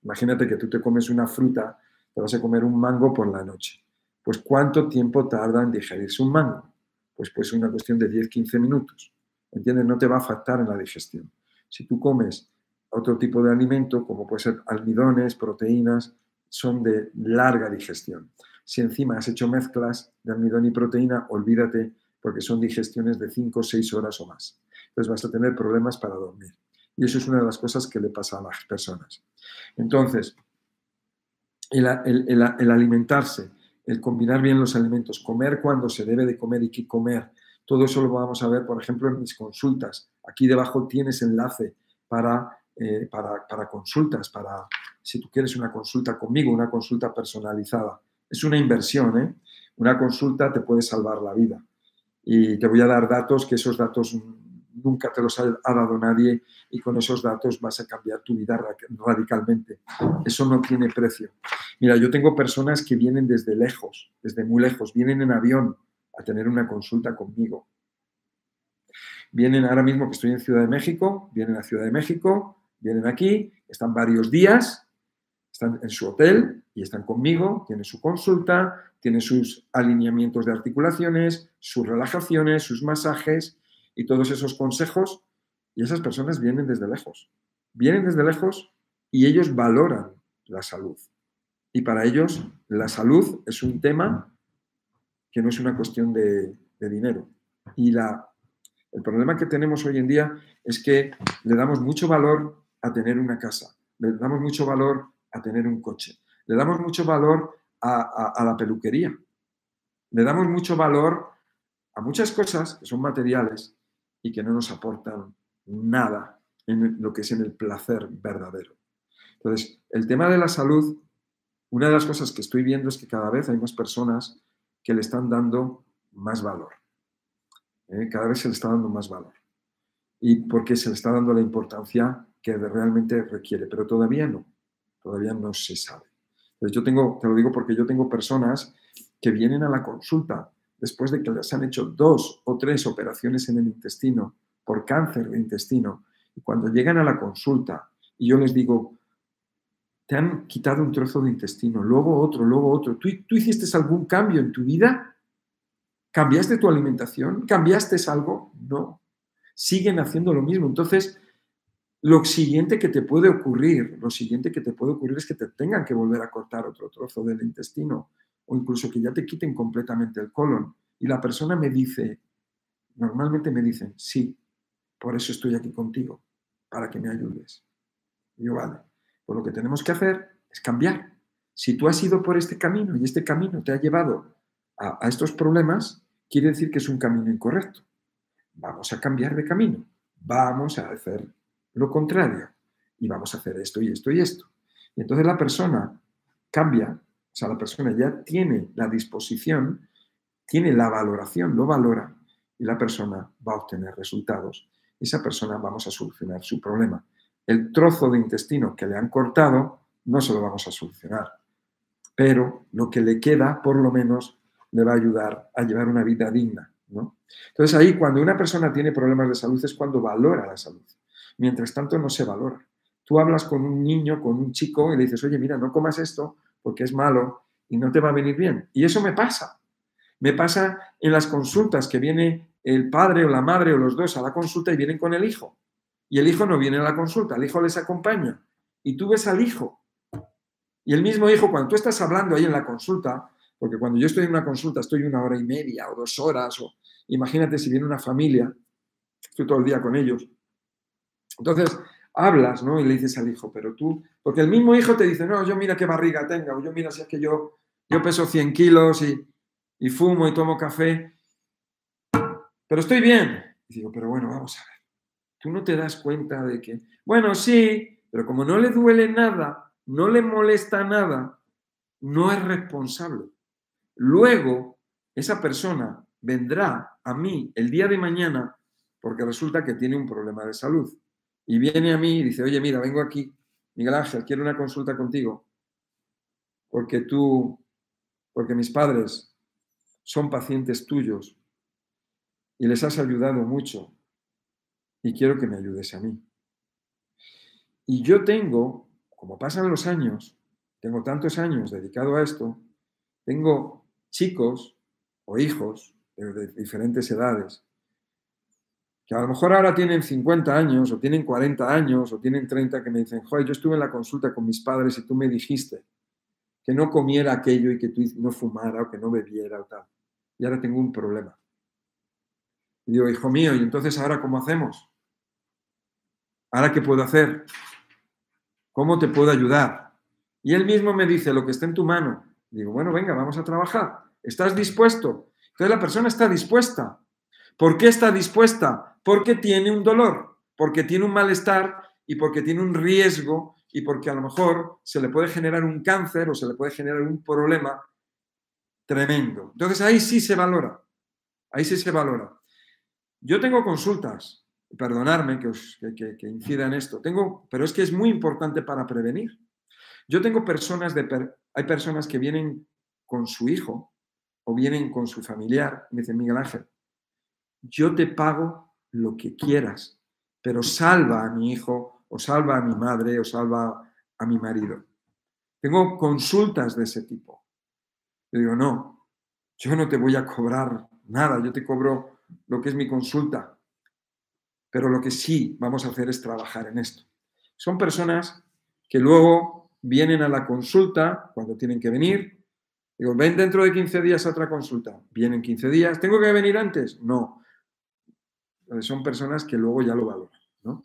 Imagínate que tú te comes una fruta, te vas a comer un mango por la noche. Pues ¿cuánto tiempo tarda en digerirse un mango? Pues pues una cuestión de 10-15 minutos. ¿Entiendes? No te va a afectar en la digestión. Si tú comes otro tipo de alimento, como puede ser almidones, proteínas, son de larga digestión. Si encima has hecho mezclas de almidón y proteína, olvídate porque son digestiones de 5 o 6 horas o más. Entonces vas a tener problemas para dormir. Y eso es una de las cosas que le pasa a las personas. Entonces, el, alimentarse, el combinar bien los alimentos, comer cuando se debe de comer y qué comer, todo eso lo vamos a ver, por ejemplo, en mis consultas. Aquí debajo tienes enlace para eh, para, consultas, para si tú quieres una consulta conmigo, una consulta personalizada. Es una inversión, ¿eh? Una consulta te puede salvar la vida. Y te voy a dar datos que esos datos nunca te los ha, dado nadie y con esos datos vas a cambiar tu vida radicalmente. Eso no tiene precio. Mira, yo tengo personas que vienen desde lejos, desde muy lejos, vienen en avión a tener una consulta conmigo. Vienen ahora mismo que estoy en Ciudad de México, vienen a Ciudad de México, Vienen aquí, están varios días, están en su hotel y están conmigo, tienen su consulta, tienen sus alineamientos de articulaciones, sus relajaciones, sus masajes y todos esos consejos. Y esas personas vienen desde lejos. Vienen desde lejos y ellos valoran la salud. Y para ellos la salud es un tema que no es una cuestión de, dinero. Y la, el problema que tenemos hoy en día es que le damos mucho valor a tener una casa, le damos mucho valor a tener un coche, le damos mucho valor a, la peluquería, le damos mucho valor a muchas cosas que son materiales y que no nos aportan nada en lo que es en el placer verdadero. Entonces, el tema de la salud, una de las cosas que estoy viendo es que cada vez hay más personas que le están dando más valor. ¿eh? Cada vez se le está dando más valor. Y porque se le está dando la importancia que realmente requiere, pero todavía no, todavía no se sabe. Entonces yo tengo, te lo digo porque yo tengo personas que vienen a la consulta después de que les han hecho dos o tres operaciones en el intestino por cáncer de intestino, y cuando llegan a la consulta y yo les digo, te han quitado un trozo de intestino, luego otro, luego otro, ¿tú, tú hiciste algún cambio en tu vida? ¿Cambiaste tu alimentación? ¿Cambiaste algo? No. Siguen haciendo lo mismo. Entonces, lo siguiente que te puede ocurrir, lo siguiente que te puede ocurrir es que te tengan que volver a cortar otro trozo del intestino o incluso que ya te quiten completamente el colon. Y la persona me dice, normalmente me dicen, sí, por eso estoy aquí contigo, para que me ayudes. Yo, vale, pues lo que tenemos que hacer es cambiar. Si tú has ido por este camino y este camino te ha llevado a, a estos problemas, quiere decir que es un camino incorrecto. Vamos a cambiar de camino. Vamos a hacer lo contrario. Y vamos a hacer esto y esto y esto. Y entonces la persona cambia, o sea, la persona ya tiene la disposición tiene la valoración, lo valora y la persona va a obtener resultados. Esa persona vamos a solucionar su problema. El trozo de intestino que le han cortado no se lo vamos a solucionar, pero lo que le queda por lo menos le va a ayudar a llevar una vida digna. ¿no? Entonces ahí cuando una persona tiene problemas de salud es cuando valora la salud. Mientras tanto no se valora. Tú hablas con un niño, con un chico y le dices, oye, mira, no comas esto porque es malo y no te va a venir bien. Y eso me pasa. Me pasa en las consultas que viene el padre o la madre o los dos a la consulta y vienen con el hijo. Y el hijo no viene a la consulta, el hijo les acompaña. Y tú ves al hijo. Y el mismo hijo, cuando tú estás hablando ahí en la consulta, porque cuando yo estoy en una consulta estoy una hora y media o dos horas, o imagínate si viene una familia, estoy todo el día con ellos. Entonces, hablas, ¿no? Y le dices al hijo, pero tú, porque el mismo hijo te dice, no, yo mira qué barriga tenga, o yo mira si es que yo, yo peso 100 kilos y, y fumo y tomo café, pero estoy bien. Y digo, pero bueno, vamos a ver, tú no te das cuenta de que, bueno, sí, pero como no le duele nada, no le molesta nada, no es responsable. Luego, esa persona vendrá a mí el día de mañana porque resulta que tiene un problema de salud y viene a mí y dice, oye, mira, vengo aquí, Miguel Ángel, quiero una consulta contigo, porque tú, porque mis padres son pacientes tuyos y les has ayudado mucho y quiero que me ayudes a mí. Y yo tengo, como pasan los años, tengo tantos años dedicado a esto, tengo chicos o hijos de diferentes edades que a lo mejor ahora tienen 50 años o tienen 40 años o tienen 30 que me dicen, joder, yo estuve en la consulta con mis padres y tú me dijiste que no comiera aquello y que tú no fumara o que no bebiera o tal. Y ahora tengo un problema. Y digo, hijo mío, ¿y entonces ahora cómo hacemos? ¿Ahora qué puedo hacer? ¿Cómo te puedo ayudar? Y él mismo me dice, lo que está en tu mano. digo, bueno, venga, vamos a trabajar. ¿Estás dispuesto? Entonces la persona está dispuesta. ¿Por qué está dispuesta? porque tiene un dolor, porque tiene un malestar y porque tiene un riesgo y porque a lo mejor se le puede generar un cáncer o se le puede generar un problema tremendo. Entonces ahí sí se valora, ahí sí se valora. Yo tengo consultas, perdonadme que, que, incida en esto, tengo, pero es que es muy importante para prevenir. Yo tengo personas de, hay personas que vienen con su hijo o vienen con su familiar, me dicen Miguel Ángel, yo te pago lo que quieras, pero salva a mi hijo o salva a mi madre o salva a mi marido. Tengo consultas de ese tipo. Yo digo, no, yo no te voy a cobrar nada, yo te cobro lo que es mi consulta, pero lo que sí vamos a hacer es trabajar en esto. Son personas que luego vienen a la consulta cuando tienen que venir. Digo, ven dentro de 15 días a otra consulta. Vienen 15 días. ¿Tengo que venir antes? No son personas que luego ya lo valoran. ¿no?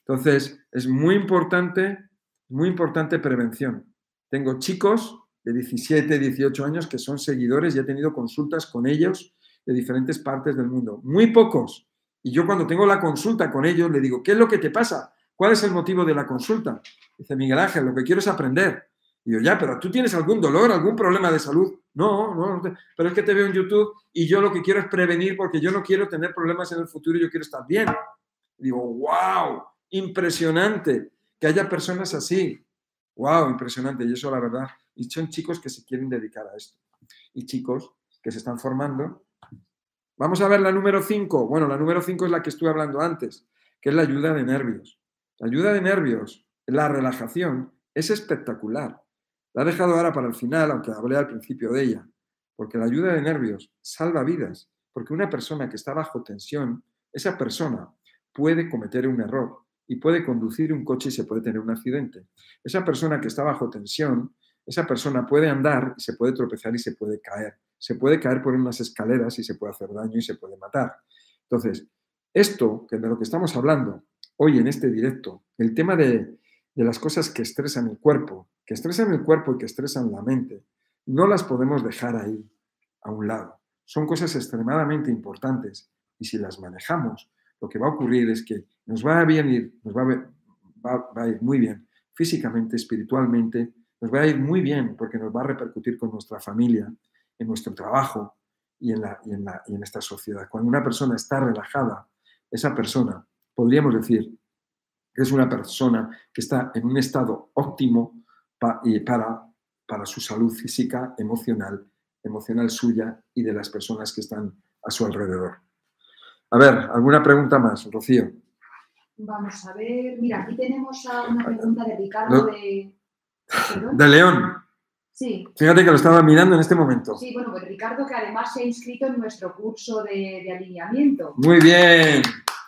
Entonces, es muy importante, muy importante prevención. Tengo chicos de 17, 18 años que son seguidores y he tenido consultas con ellos de diferentes partes del mundo. Muy pocos. Y yo cuando tengo la consulta con ellos le digo, ¿qué es lo que te pasa? ¿Cuál es el motivo de la consulta? Dice Miguel Ángel, lo que quiero es aprender. Y yo, ya, pero tú tienes algún dolor, algún problema de salud. No, no, pero es que te veo en YouTube y yo lo que quiero es prevenir porque yo no quiero tener problemas en el futuro y yo quiero estar bien. digo, wow, impresionante que haya personas así. Wow, impresionante. Y eso la verdad. Y son chicos que se quieren dedicar a esto. Y chicos que se están formando. Vamos a ver la número 5. Bueno, la número 5 es la que estuve hablando antes, que es la ayuda de nervios. La ayuda de nervios, la relajación, es espectacular. La he dejado ahora para el final, aunque hablé al principio de ella, porque la ayuda de nervios salva vidas, porque una persona que está bajo tensión, esa persona puede cometer un error y puede conducir un coche y se puede tener un accidente. Esa persona que está bajo tensión, esa persona puede andar y se puede tropezar y se puede caer. Se puede caer por unas escaleras y se puede hacer daño y se puede matar. Entonces, esto, que de lo que estamos hablando hoy en este directo, el tema de de las cosas que estresan el cuerpo, que estresan el cuerpo y que estresan la mente, no las podemos dejar ahí, a un lado. Son cosas extremadamente importantes y si las manejamos, lo que va a ocurrir es que nos va a, bien nos va a, va a ir muy bien físicamente, espiritualmente, nos va a ir muy bien porque nos va a repercutir con nuestra familia, en nuestro trabajo, y en, la, y en, la, y en esta sociedad. Cuando una persona está relajada, esa persona, podríamos decir, es una persona que está en un estado óptimo y para, para su salud física, emocional, emocional suya y de las personas que están a su alrededor. A ver, ¿alguna pregunta más, Rocío? Vamos a ver, mira, aquí tenemos una pregunta de Ricardo de... De León. Sí. Fíjate que lo estaba mirando en este momento. Sí, bueno, pues Ricardo que además se ha inscrito en nuestro curso de, de alineamiento. Muy bien,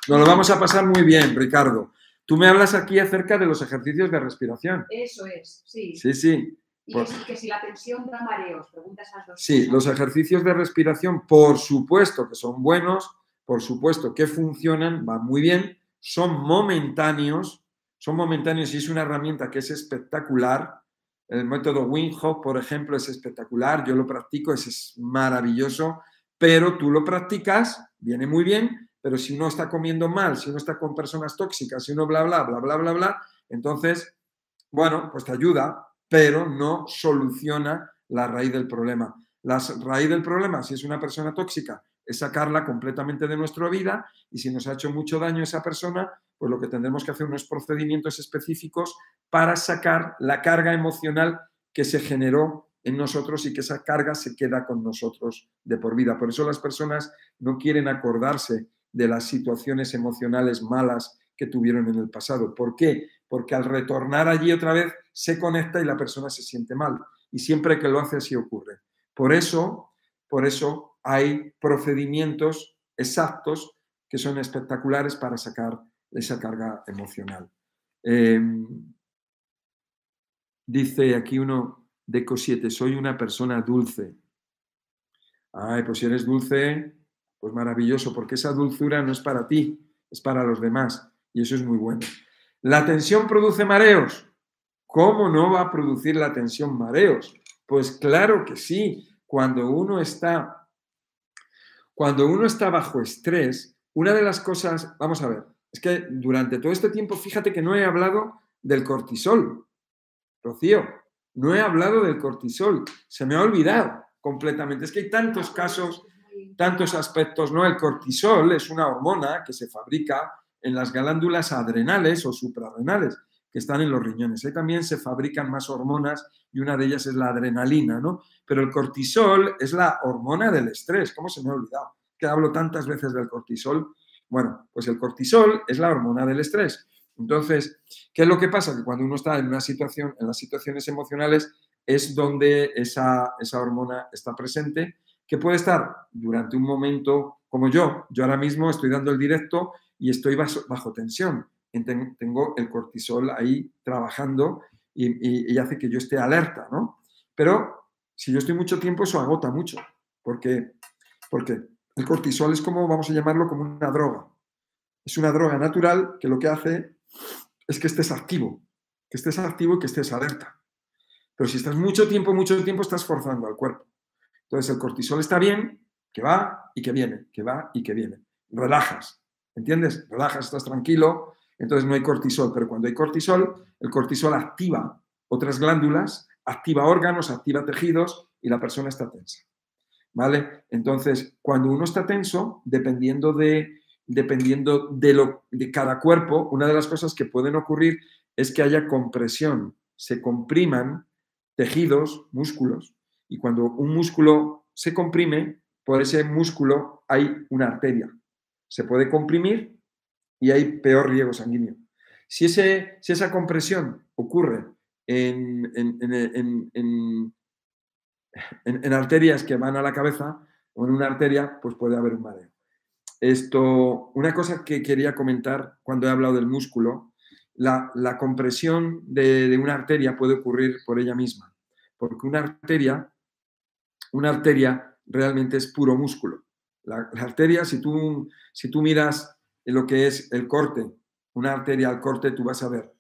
nos lo vamos a pasar muy bien, Ricardo. Tú me hablas aquí acerca de los ejercicios de respiración. Eso es, sí. Sí, sí. Y que, si, que si la tensión da mareos, pregunta esas dos Sí, los ejercicios de respiración, por supuesto que son buenos, por supuesto que funcionan, van muy bien, son momentáneos, son momentáneos y es una herramienta que es espectacular. El método Wim Hof, por ejemplo, es espectacular, yo lo practico, es maravilloso, pero tú lo practicas, viene muy bien, pero si uno está comiendo mal, si uno está con personas tóxicas, si uno bla, bla, bla, bla, bla, bla, entonces, bueno, pues te ayuda, pero no soluciona la raíz del problema. La raíz del problema, si es una persona tóxica, es sacarla completamente de nuestra vida y si nos ha hecho mucho daño esa persona, pues lo que tendremos que hacer unos procedimientos específicos para sacar la carga emocional que se generó en nosotros y que esa carga se queda con nosotros de por vida. Por eso las personas no quieren acordarse de las situaciones emocionales malas que tuvieron en el pasado. ¿Por qué? Porque al retornar allí otra vez se conecta y la persona se siente mal. Y siempre que lo hace así ocurre. Por eso, por eso hay procedimientos exactos que son espectaculares para sacar esa carga emocional. Eh, dice aquí uno de Co7, soy una persona dulce. Ay, pues si eres dulce, pues maravilloso, porque esa dulzura no es para ti, es para los demás. Y eso es muy bueno. ¿La tensión produce mareos? ¿Cómo no va a producir la tensión mareos? Pues claro que sí. Cuando uno está, cuando uno está bajo estrés, una de las cosas, vamos a ver, es que durante todo este tiempo, fíjate que no he hablado del cortisol. Rocío, no he hablado del cortisol. Se me ha olvidado completamente. Es que hay tantos casos, tantos aspectos, ¿no? El cortisol es una hormona que se fabrica en las glándulas adrenales o suprarrenales que están en los riñones. Ahí también se fabrican más hormonas y una de ellas es la adrenalina, ¿no? Pero el cortisol es la hormona del estrés. ¿Cómo se me ha olvidado? Que hablo tantas veces del cortisol. Bueno, pues el cortisol es la hormona del estrés. Entonces, ¿qué es lo que pasa? Que cuando uno está en una situación, en las situaciones emocionales, es donde esa, esa hormona está presente, que puede estar durante un momento como yo. Yo ahora mismo estoy dando el directo y estoy bajo, tensión. Tengo el cortisol ahí trabajando y, y, y, hace que yo esté alerta, ¿no? Pero si yo estoy mucho tiempo, eso agota mucho, porque, porque el cortisol es como, vamos a llamarlo, como una droga. Es una droga natural que lo que hace es que estés activo, que estés activo y que estés alerta. Pero si estás mucho tiempo, mucho tiempo, estás forzando al cuerpo. Entonces el cortisol está bien, que va y que viene, que va y que viene. Relajas, ¿entiendes? Relajas, estás tranquilo, entonces no hay cortisol. Pero cuando hay cortisol, el cortisol activa otras glándulas, activa órganos, activa tejidos y la persona está tensa. ¿Vale? Entonces, cuando uno está tenso, dependiendo de, dependiendo de, lo, de cada cuerpo, una de las cosas que pueden ocurrir es que haya compresión, se compriman tejidos, músculos, y cuando un músculo se comprime, por ese músculo hay una arteria. Se puede comprimir y hay peor riego sanguíneo. Si, ese, si esa compresión ocurre en, en, en, en, arterias que van a la cabeza o en una arteria, pues puede haber un mareo. Esto, una cosa que quería comentar cuando he hablado del músculo, la, la compresión de, de, una arteria puede ocurrir por ella misma, porque una arteria, una arteria realmente es puro músculo. La, arteria, si tú, si tú miras lo que es el corte, una arteria al corte, tú vas a ver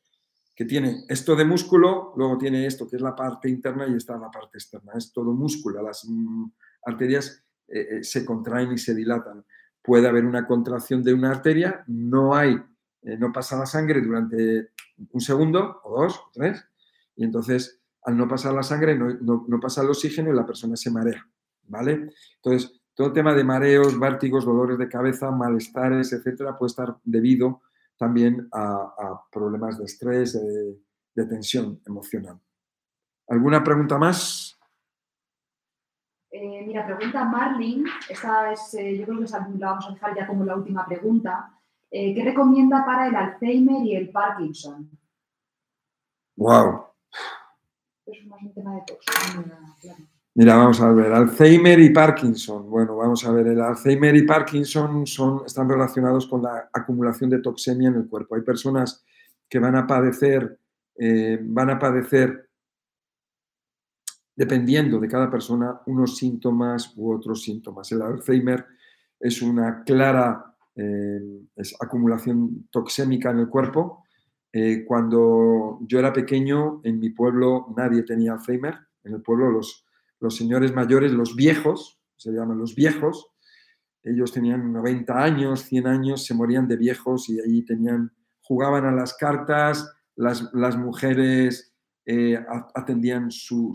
que tiene esto de músculo, luego tiene esto que es la parte interna y esta la parte externa. Es todo músculo. Las mm, arterias eh, se contraen y se dilatan. Puede haber una contracción de una arteria, no hay, eh, no pasa la sangre durante un segundo o dos o tres, y entonces al no pasar la sangre no, no, no, pasa el oxígeno y la persona se marea, ¿vale? Entonces, todo el tema de mareos, vértigos, dolores de cabeza, malestares, etcétera, puede estar debido también a, problemas de estrés, de, tensión emocional. ¿Alguna pregunta más? Eh, mira, pregunta Marlin, esta es, eh, yo creo que la vamos a dejar ya como la última pregunta. Eh, ¿Qué recomienda para el Alzheimer y el Parkinson? Wow. Es más un tema de Mira, vamos a ver, Alzheimer y Parkinson. Bueno, vamos a ver, el Alzheimer y Parkinson son, están relacionados con la acumulación de toxemia en el cuerpo. Hay personas que van a padecer, eh, van a padecer, dependiendo de cada persona, unos síntomas u otros síntomas. El Alzheimer es una clara eh, acumulación toxémica en el cuerpo. Eh, cuando yo era pequeño, en mi pueblo nadie tenía Alzheimer. En el pueblo los señores mayores, los viejos, se llaman los viejos, ellos tenían 90 años, 100 años, se morían de viejos y ahí tenían, jugaban a las cartas, las, mujeres eh, atendían su,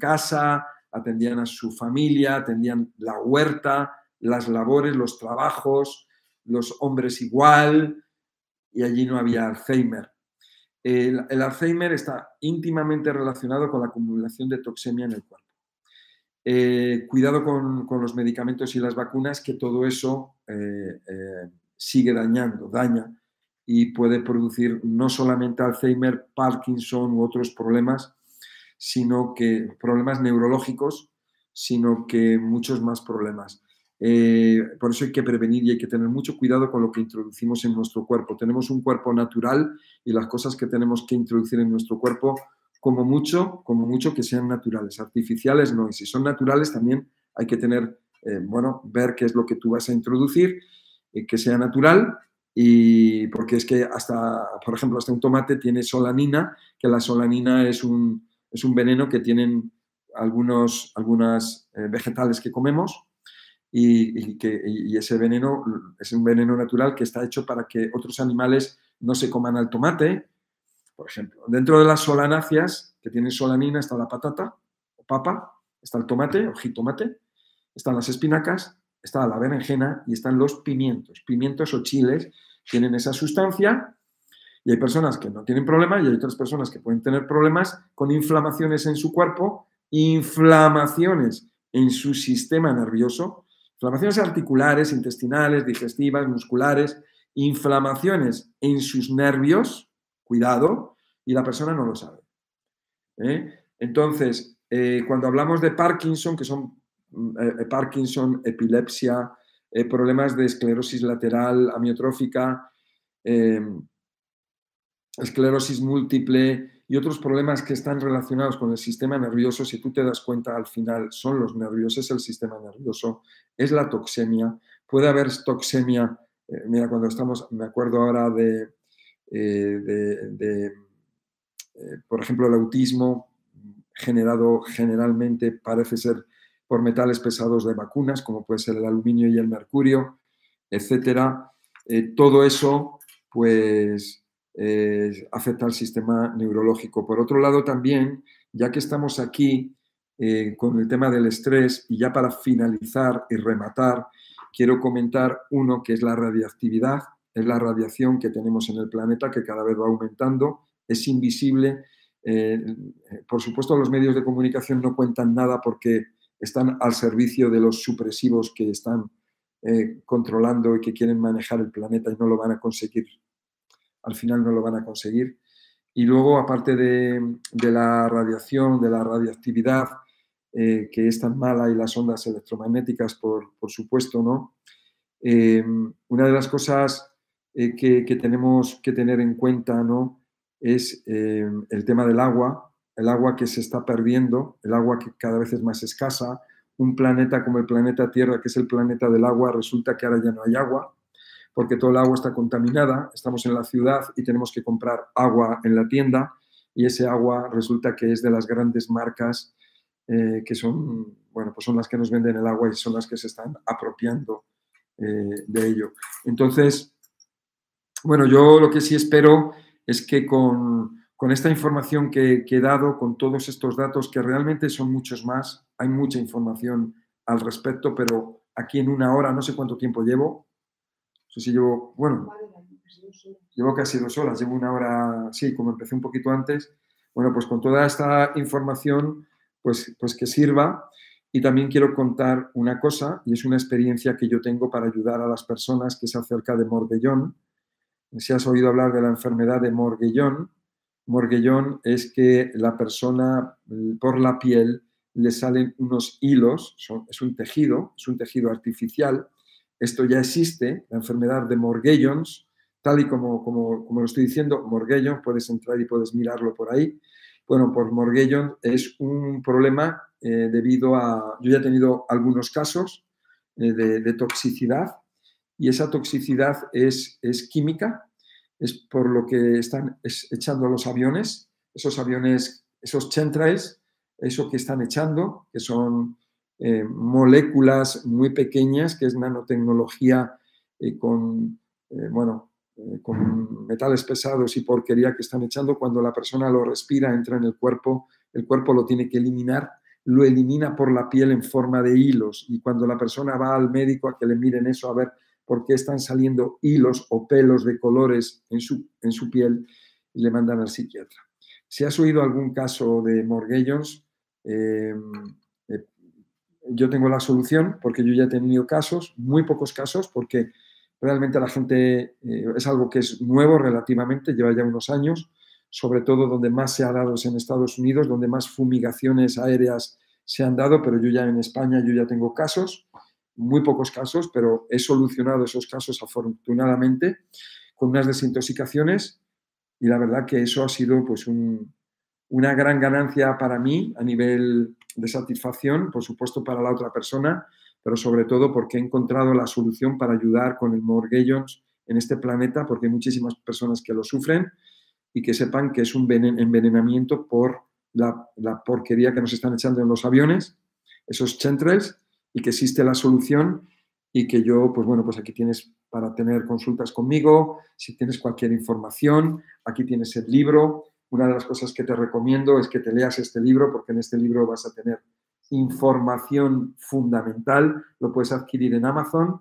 casa, atendían a su familia, atendían la huerta, las labores, los trabajos, los hombres igual, y allí no había Alzheimer. El, Alzheimer está íntimamente relacionado con la acumulación de toxemia en el cuerpo. Eh, cuidado con, los medicamentos y las vacunas, que todo eso eh, eh, sigue dañando, daña y puede producir no solamente Alzheimer, Parkinson u otros problemas, sino que problemas neurológicos, sino que muchos más problemas. Por eso hay que prevenir y hay que tener mucho cuidado con lo que introducimos en nuestro cuerpo. Tenemos un cuerpo natural y las cosas que tenemos que introducir en nuestro cuerpo como mucho, como mucho que sean naturales, artificiales no. Y si son naturales también hay que tener, eh, bueno, ver qué es lo que tú vas a introducir, eh, que sea natural, y porque es que hasta, por ejemplo, hasta un tomate tiene solanina, que la solanina es un, es un veneno que tienen algunos algunas, eh, vegetales que comemos y, que, y ese veneno es un veneno natural que está hecho para que otros animales no se coman al tomate por ejemplo. Dentro de las solanáceas, que tienen solanina, está la patata o papa, está el tomate o jitomate, están las espinacas, está la berenjena y están los pimientos. Pimientos o chiles tienen esa sustancia y hay personas que no tienen problema y hay otras personas que pueden tener problemas con inflamaciones en su cuerpo, inflamaciones en su sistema nervioso, inflamaciones articulares, intestinales, digestivas, musculares, inflamaciones en sus nervios, cuidado, y la persona no lo sabe. ¿eh? Entonces, eh, cuando hablamos de Parkinson, que son mm, eh, Parkinson, epilepsia, problemas de esclerosis lateral amiotrófica, esclerosis múltiple y otros problemas que están relacionados con el sistema nervioso, si tú te das cuenta al final son los nervios, es el sistema nervioso, es la toxemia, puede haber toxemia, mira, cuando estamos, me acuerdo ahora de, de eh, por ejemplo, el autismo generado generalmente parece ser por metales pesados de vacunas, como puede ser el aluminio y el mercurio, etcétera. Eh, todo eso, pues, eh, afecta al sistema neurológico. Por otro lado, también, ya que estamos aquí con el tema del estrés, y ya para finalizar y rematar, quiero comentar uno que es la radiactividad, es la radiación que tenemos en el planeta que cada vez va aumentando es invisible. Eh, por supuesto, los medios de comunicación no cuentan nada porque están al servicio de los supresivos que están eh, controlando y que quieren manejar el planeta y no lo van a conseguir. Al final no lo van a conseguir. Y luego, aparte de, la radiación, de la radiactividad, eh, que es tan mala, y las ondas electromagnéticas, por, supuesto, ¿no? una de las cosas que, que, tenemos que tener en cuenta, ¿no? es eh, el tema del agua, el agua que se está perdiendo, el agua que cada vez es más escasa. Un planeta como el planeta Tierra, que es el planeta del agua, resulta que ahora ya no hay agua, porque todo el agua está contaminada, estamos en la ciudad y tenemos que comprar agua en la tienda y ese agua resulta que es de las grandes marcas eh, que son, bueno, pues son las que nos venden el agua y son las que se están apropiando eh, de ello. Entonces, bueno, yo lo que sí espero es que con, esta información que, he dado, con todos estos datos, que realmente son muchos más, hay mucha información al respecto, pero aquí en una hora, no sé cuánto tiempo llevo. Sé si llevo, bueno, llevo casi dos horas, llevo una hora, sí, como empecé un poquito antes. Bueno, pues con toda esta información, pues, pues que sirva. Y también quiero contar una cosa, y es una experiencia que yo tengo para ayudar a las personas, que es acerca de Morguellón. Si has oído hablar de la enfermedad de Morguellón, Morguellón es que la persona por la piel le salen unos hilos, es un tejido, es un tejido artificial. Esto ya existe, la enfermedad de Morgellons, tal y como, como, como lo estoy diciendo, Morgellons, puedes entrar y puedes mirarlo por ahí. Bueno, por Morgellons es un problema eh, debido a, yo ya he tenido algunos casos eh, de, toxicidad y esa toxicidad es, es química, es por lo que están echando los aviones, esos aviones, esos chemtrails, eso que están echando, que son eh, moléculas muy pequeñas, que es nanotecnología eh, con, eh, bueno, con metales pesados y porquería que están echando, cuando la persona lo respira, entra en el cuerpo, el cuerpo lo tiene que eliminar, lo elimina por la piel en forma de hilos y cuando la persona va al médico a que le miren eso, a ver por qué están saliendo hilos o pelos de colores en su, en su piel y le mandan al psiquiatra. Si has oído algún caso de Morgellons, yo tengo la solución porque yo ya he tenido casos, muy pocos casos, porque realmente la gente eh, es algo que es nuevo relativamente, lleva ya unos años, sobre todo donde más se ha dado es en Estados Unidos, donde más fumigaciones aéreas se han dado, pero yo ya en España yo ya tengo casos, muy pocos casos, pero he solucionado esos casos afortunadamente con unas desintoxicaciones y la verdad que eso ha sido pues un, una gran ganancia para mí a nivel de satisfacción, por supuesto para la otra persona, pero sobre todo porque he encontrado la solución para ayudar con el Morgellons en este planeta, porque hay muchísimas personas que lo sufren y que sepan que es un envenenamiento por la, porquería que nos están echando en los aviones, esos chemtrails, y que existe la solución y que yo, pues bueno, pues aquí tienes para tener consultas conmigo, si tienes cualquier información, aquí tienes el libro, una de las cosas que te recomiendo es que te leas este libro porque en este libro vas a tener información fundamental, lo puedes adquirir en Amazon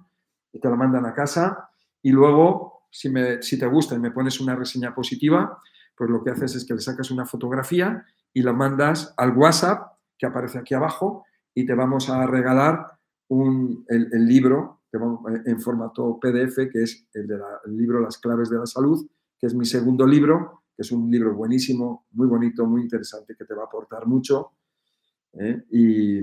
y te lo mandan a casa. Y luego, si, te gusta y me pones una reseña positiva, pues lo que haces es que le sacas una fotografía y la mandas al WhatsApp que aparece aquí abajo y te vamos a regalar el, libro en formato PDF, que es el, el libro Las claves de la salud, que es mi segundo libro, es un libro buenísimo, muy bonito, muy interesante, que te va a aportar mucho. ¿eh? Y,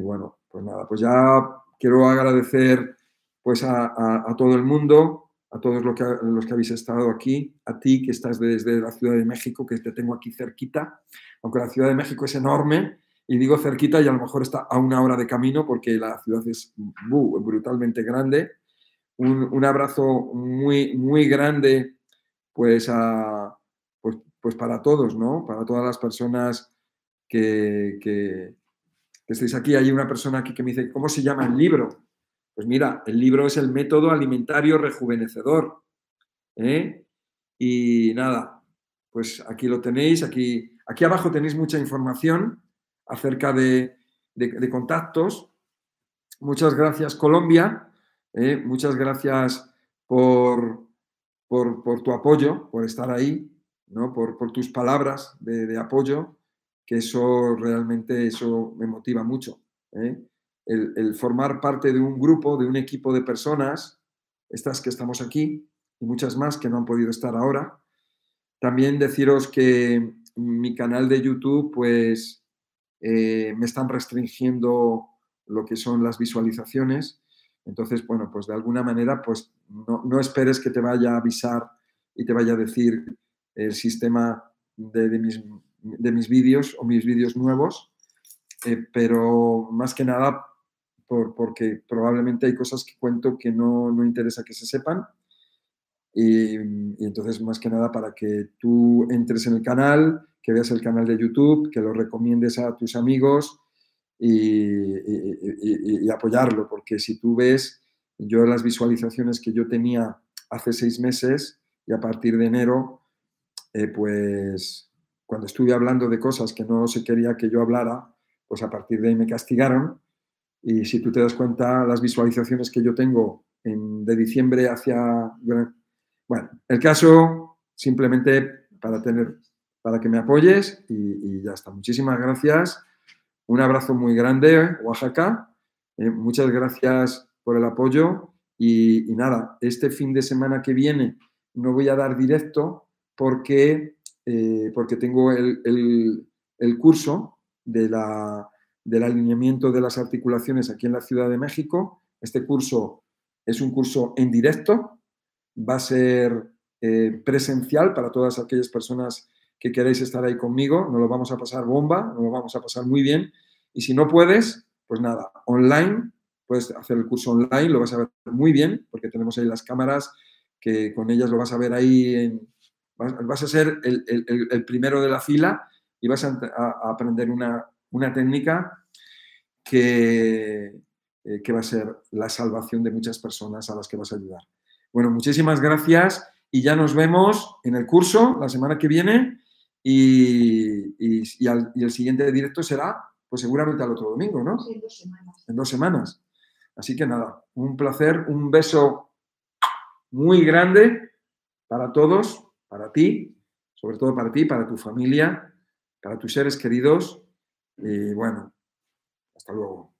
bueno, pues nada, pues ya quiero agradecer pues a, todo el mundo, a todos los que, los que habéis estado aquí, a ti que estás desde la Ciudad de México, que te tengo aquí cerquita, aunque la Ciudad de México es enorme, y digo cerquita y a lo mejor está a una hora de camino porque la ciudad es brutalmente grande. Un, un, abrazo muy, muy grande pues a, pues para todos, ¿no? Para todas las personas que, estéis aquí. Hay una persona aquí que me dice, ¿cómo se llama el libro? Pues mira, el libro es el método alimentario rejuvenecedor. ¿eh? Y nada, pues aquí lo tenéis, aquí, aquí abajo tenéis mucha información acerca de, contactos. Muchas gracias Colombia, ¿eh? muchas gracias por, por, tu apoyo, por estar ahí por, tus palabras de, apoyo, que eso realmente eso me motiva mucho. ¿eh? El, formar parte de un grupo, de un equipo de personas, estas que estamos aquí y muchas más que no han podido estar ahora. También deciros que mi canal de YouTube, pues eh, me están restringiendo lo que son las visualizaciones. Entonces, bueno, pues de alguna manera, pues no, no esperes que te vaya a avisar y te vaya a decir el sistema de, mis, de mis vídeos o mis vídeos nuevos, eh, pero más que nada por, porque probablemente hay cosas que cuento que no, no interesa que se sepan. Y, entonces, más que nada, para que tú entres en el canal, que veas el canal de YouTube, que lo recomiendes a tus amigos y, y, apoyarlo, porque si tú ves, yo las visualizaciones que yo tenía hace seis meses y a partir de enero, eh, pues cuando estuve hablando de cosas que no se quería que yo hablara, pues a partir de ahí me castigaron Y si tú te das cuenta, las visualizaciones que yo tengo de diciembre hacia... Bueno, el caso simplemente para tener para que me apoyes y, ya está. Muchísimas gracias. Un abrazo muy grande, Oaxaca. Eh, muchas gracias por el apoyo y, nada, este fin de semana que viene no voy a dar directo porque, eh, porque tengo el, curso de la, del alineamiento de las articulaciones aquí en la Ciudad de México. Este curso es un curso en directo, va a ser eh, presencial para todas aquellas personas que queréis estar ahí conmigo, nos lo vamos a pasar bomba, nos lo vamos a pasar muy bien. Y si no puedes, pues nada, online, puedes hacer el curso online, lo vas a ver muy bien, porque tenemos ahí las cámaras, que con ellas lo vas a ver ahí, en, vas, a ser el, primero de la fila y vas a, aprender una, técnica que, eh, que va a ser la salvación de muchas personas a las que vas a ayudar. Bueno, muchísimas gracias y ya nos vemos en el curso la semana que viene y, y, el siguiente directo será, pues seguramente al otro domingo, ¿no? Sí, en dos semanas. En dos semanas. Así que nada, un placer, un beso muy grande para todos, para ti, sobre todo para ti, para tu familia, para tus seres queridos. Y bueno, hasta luego.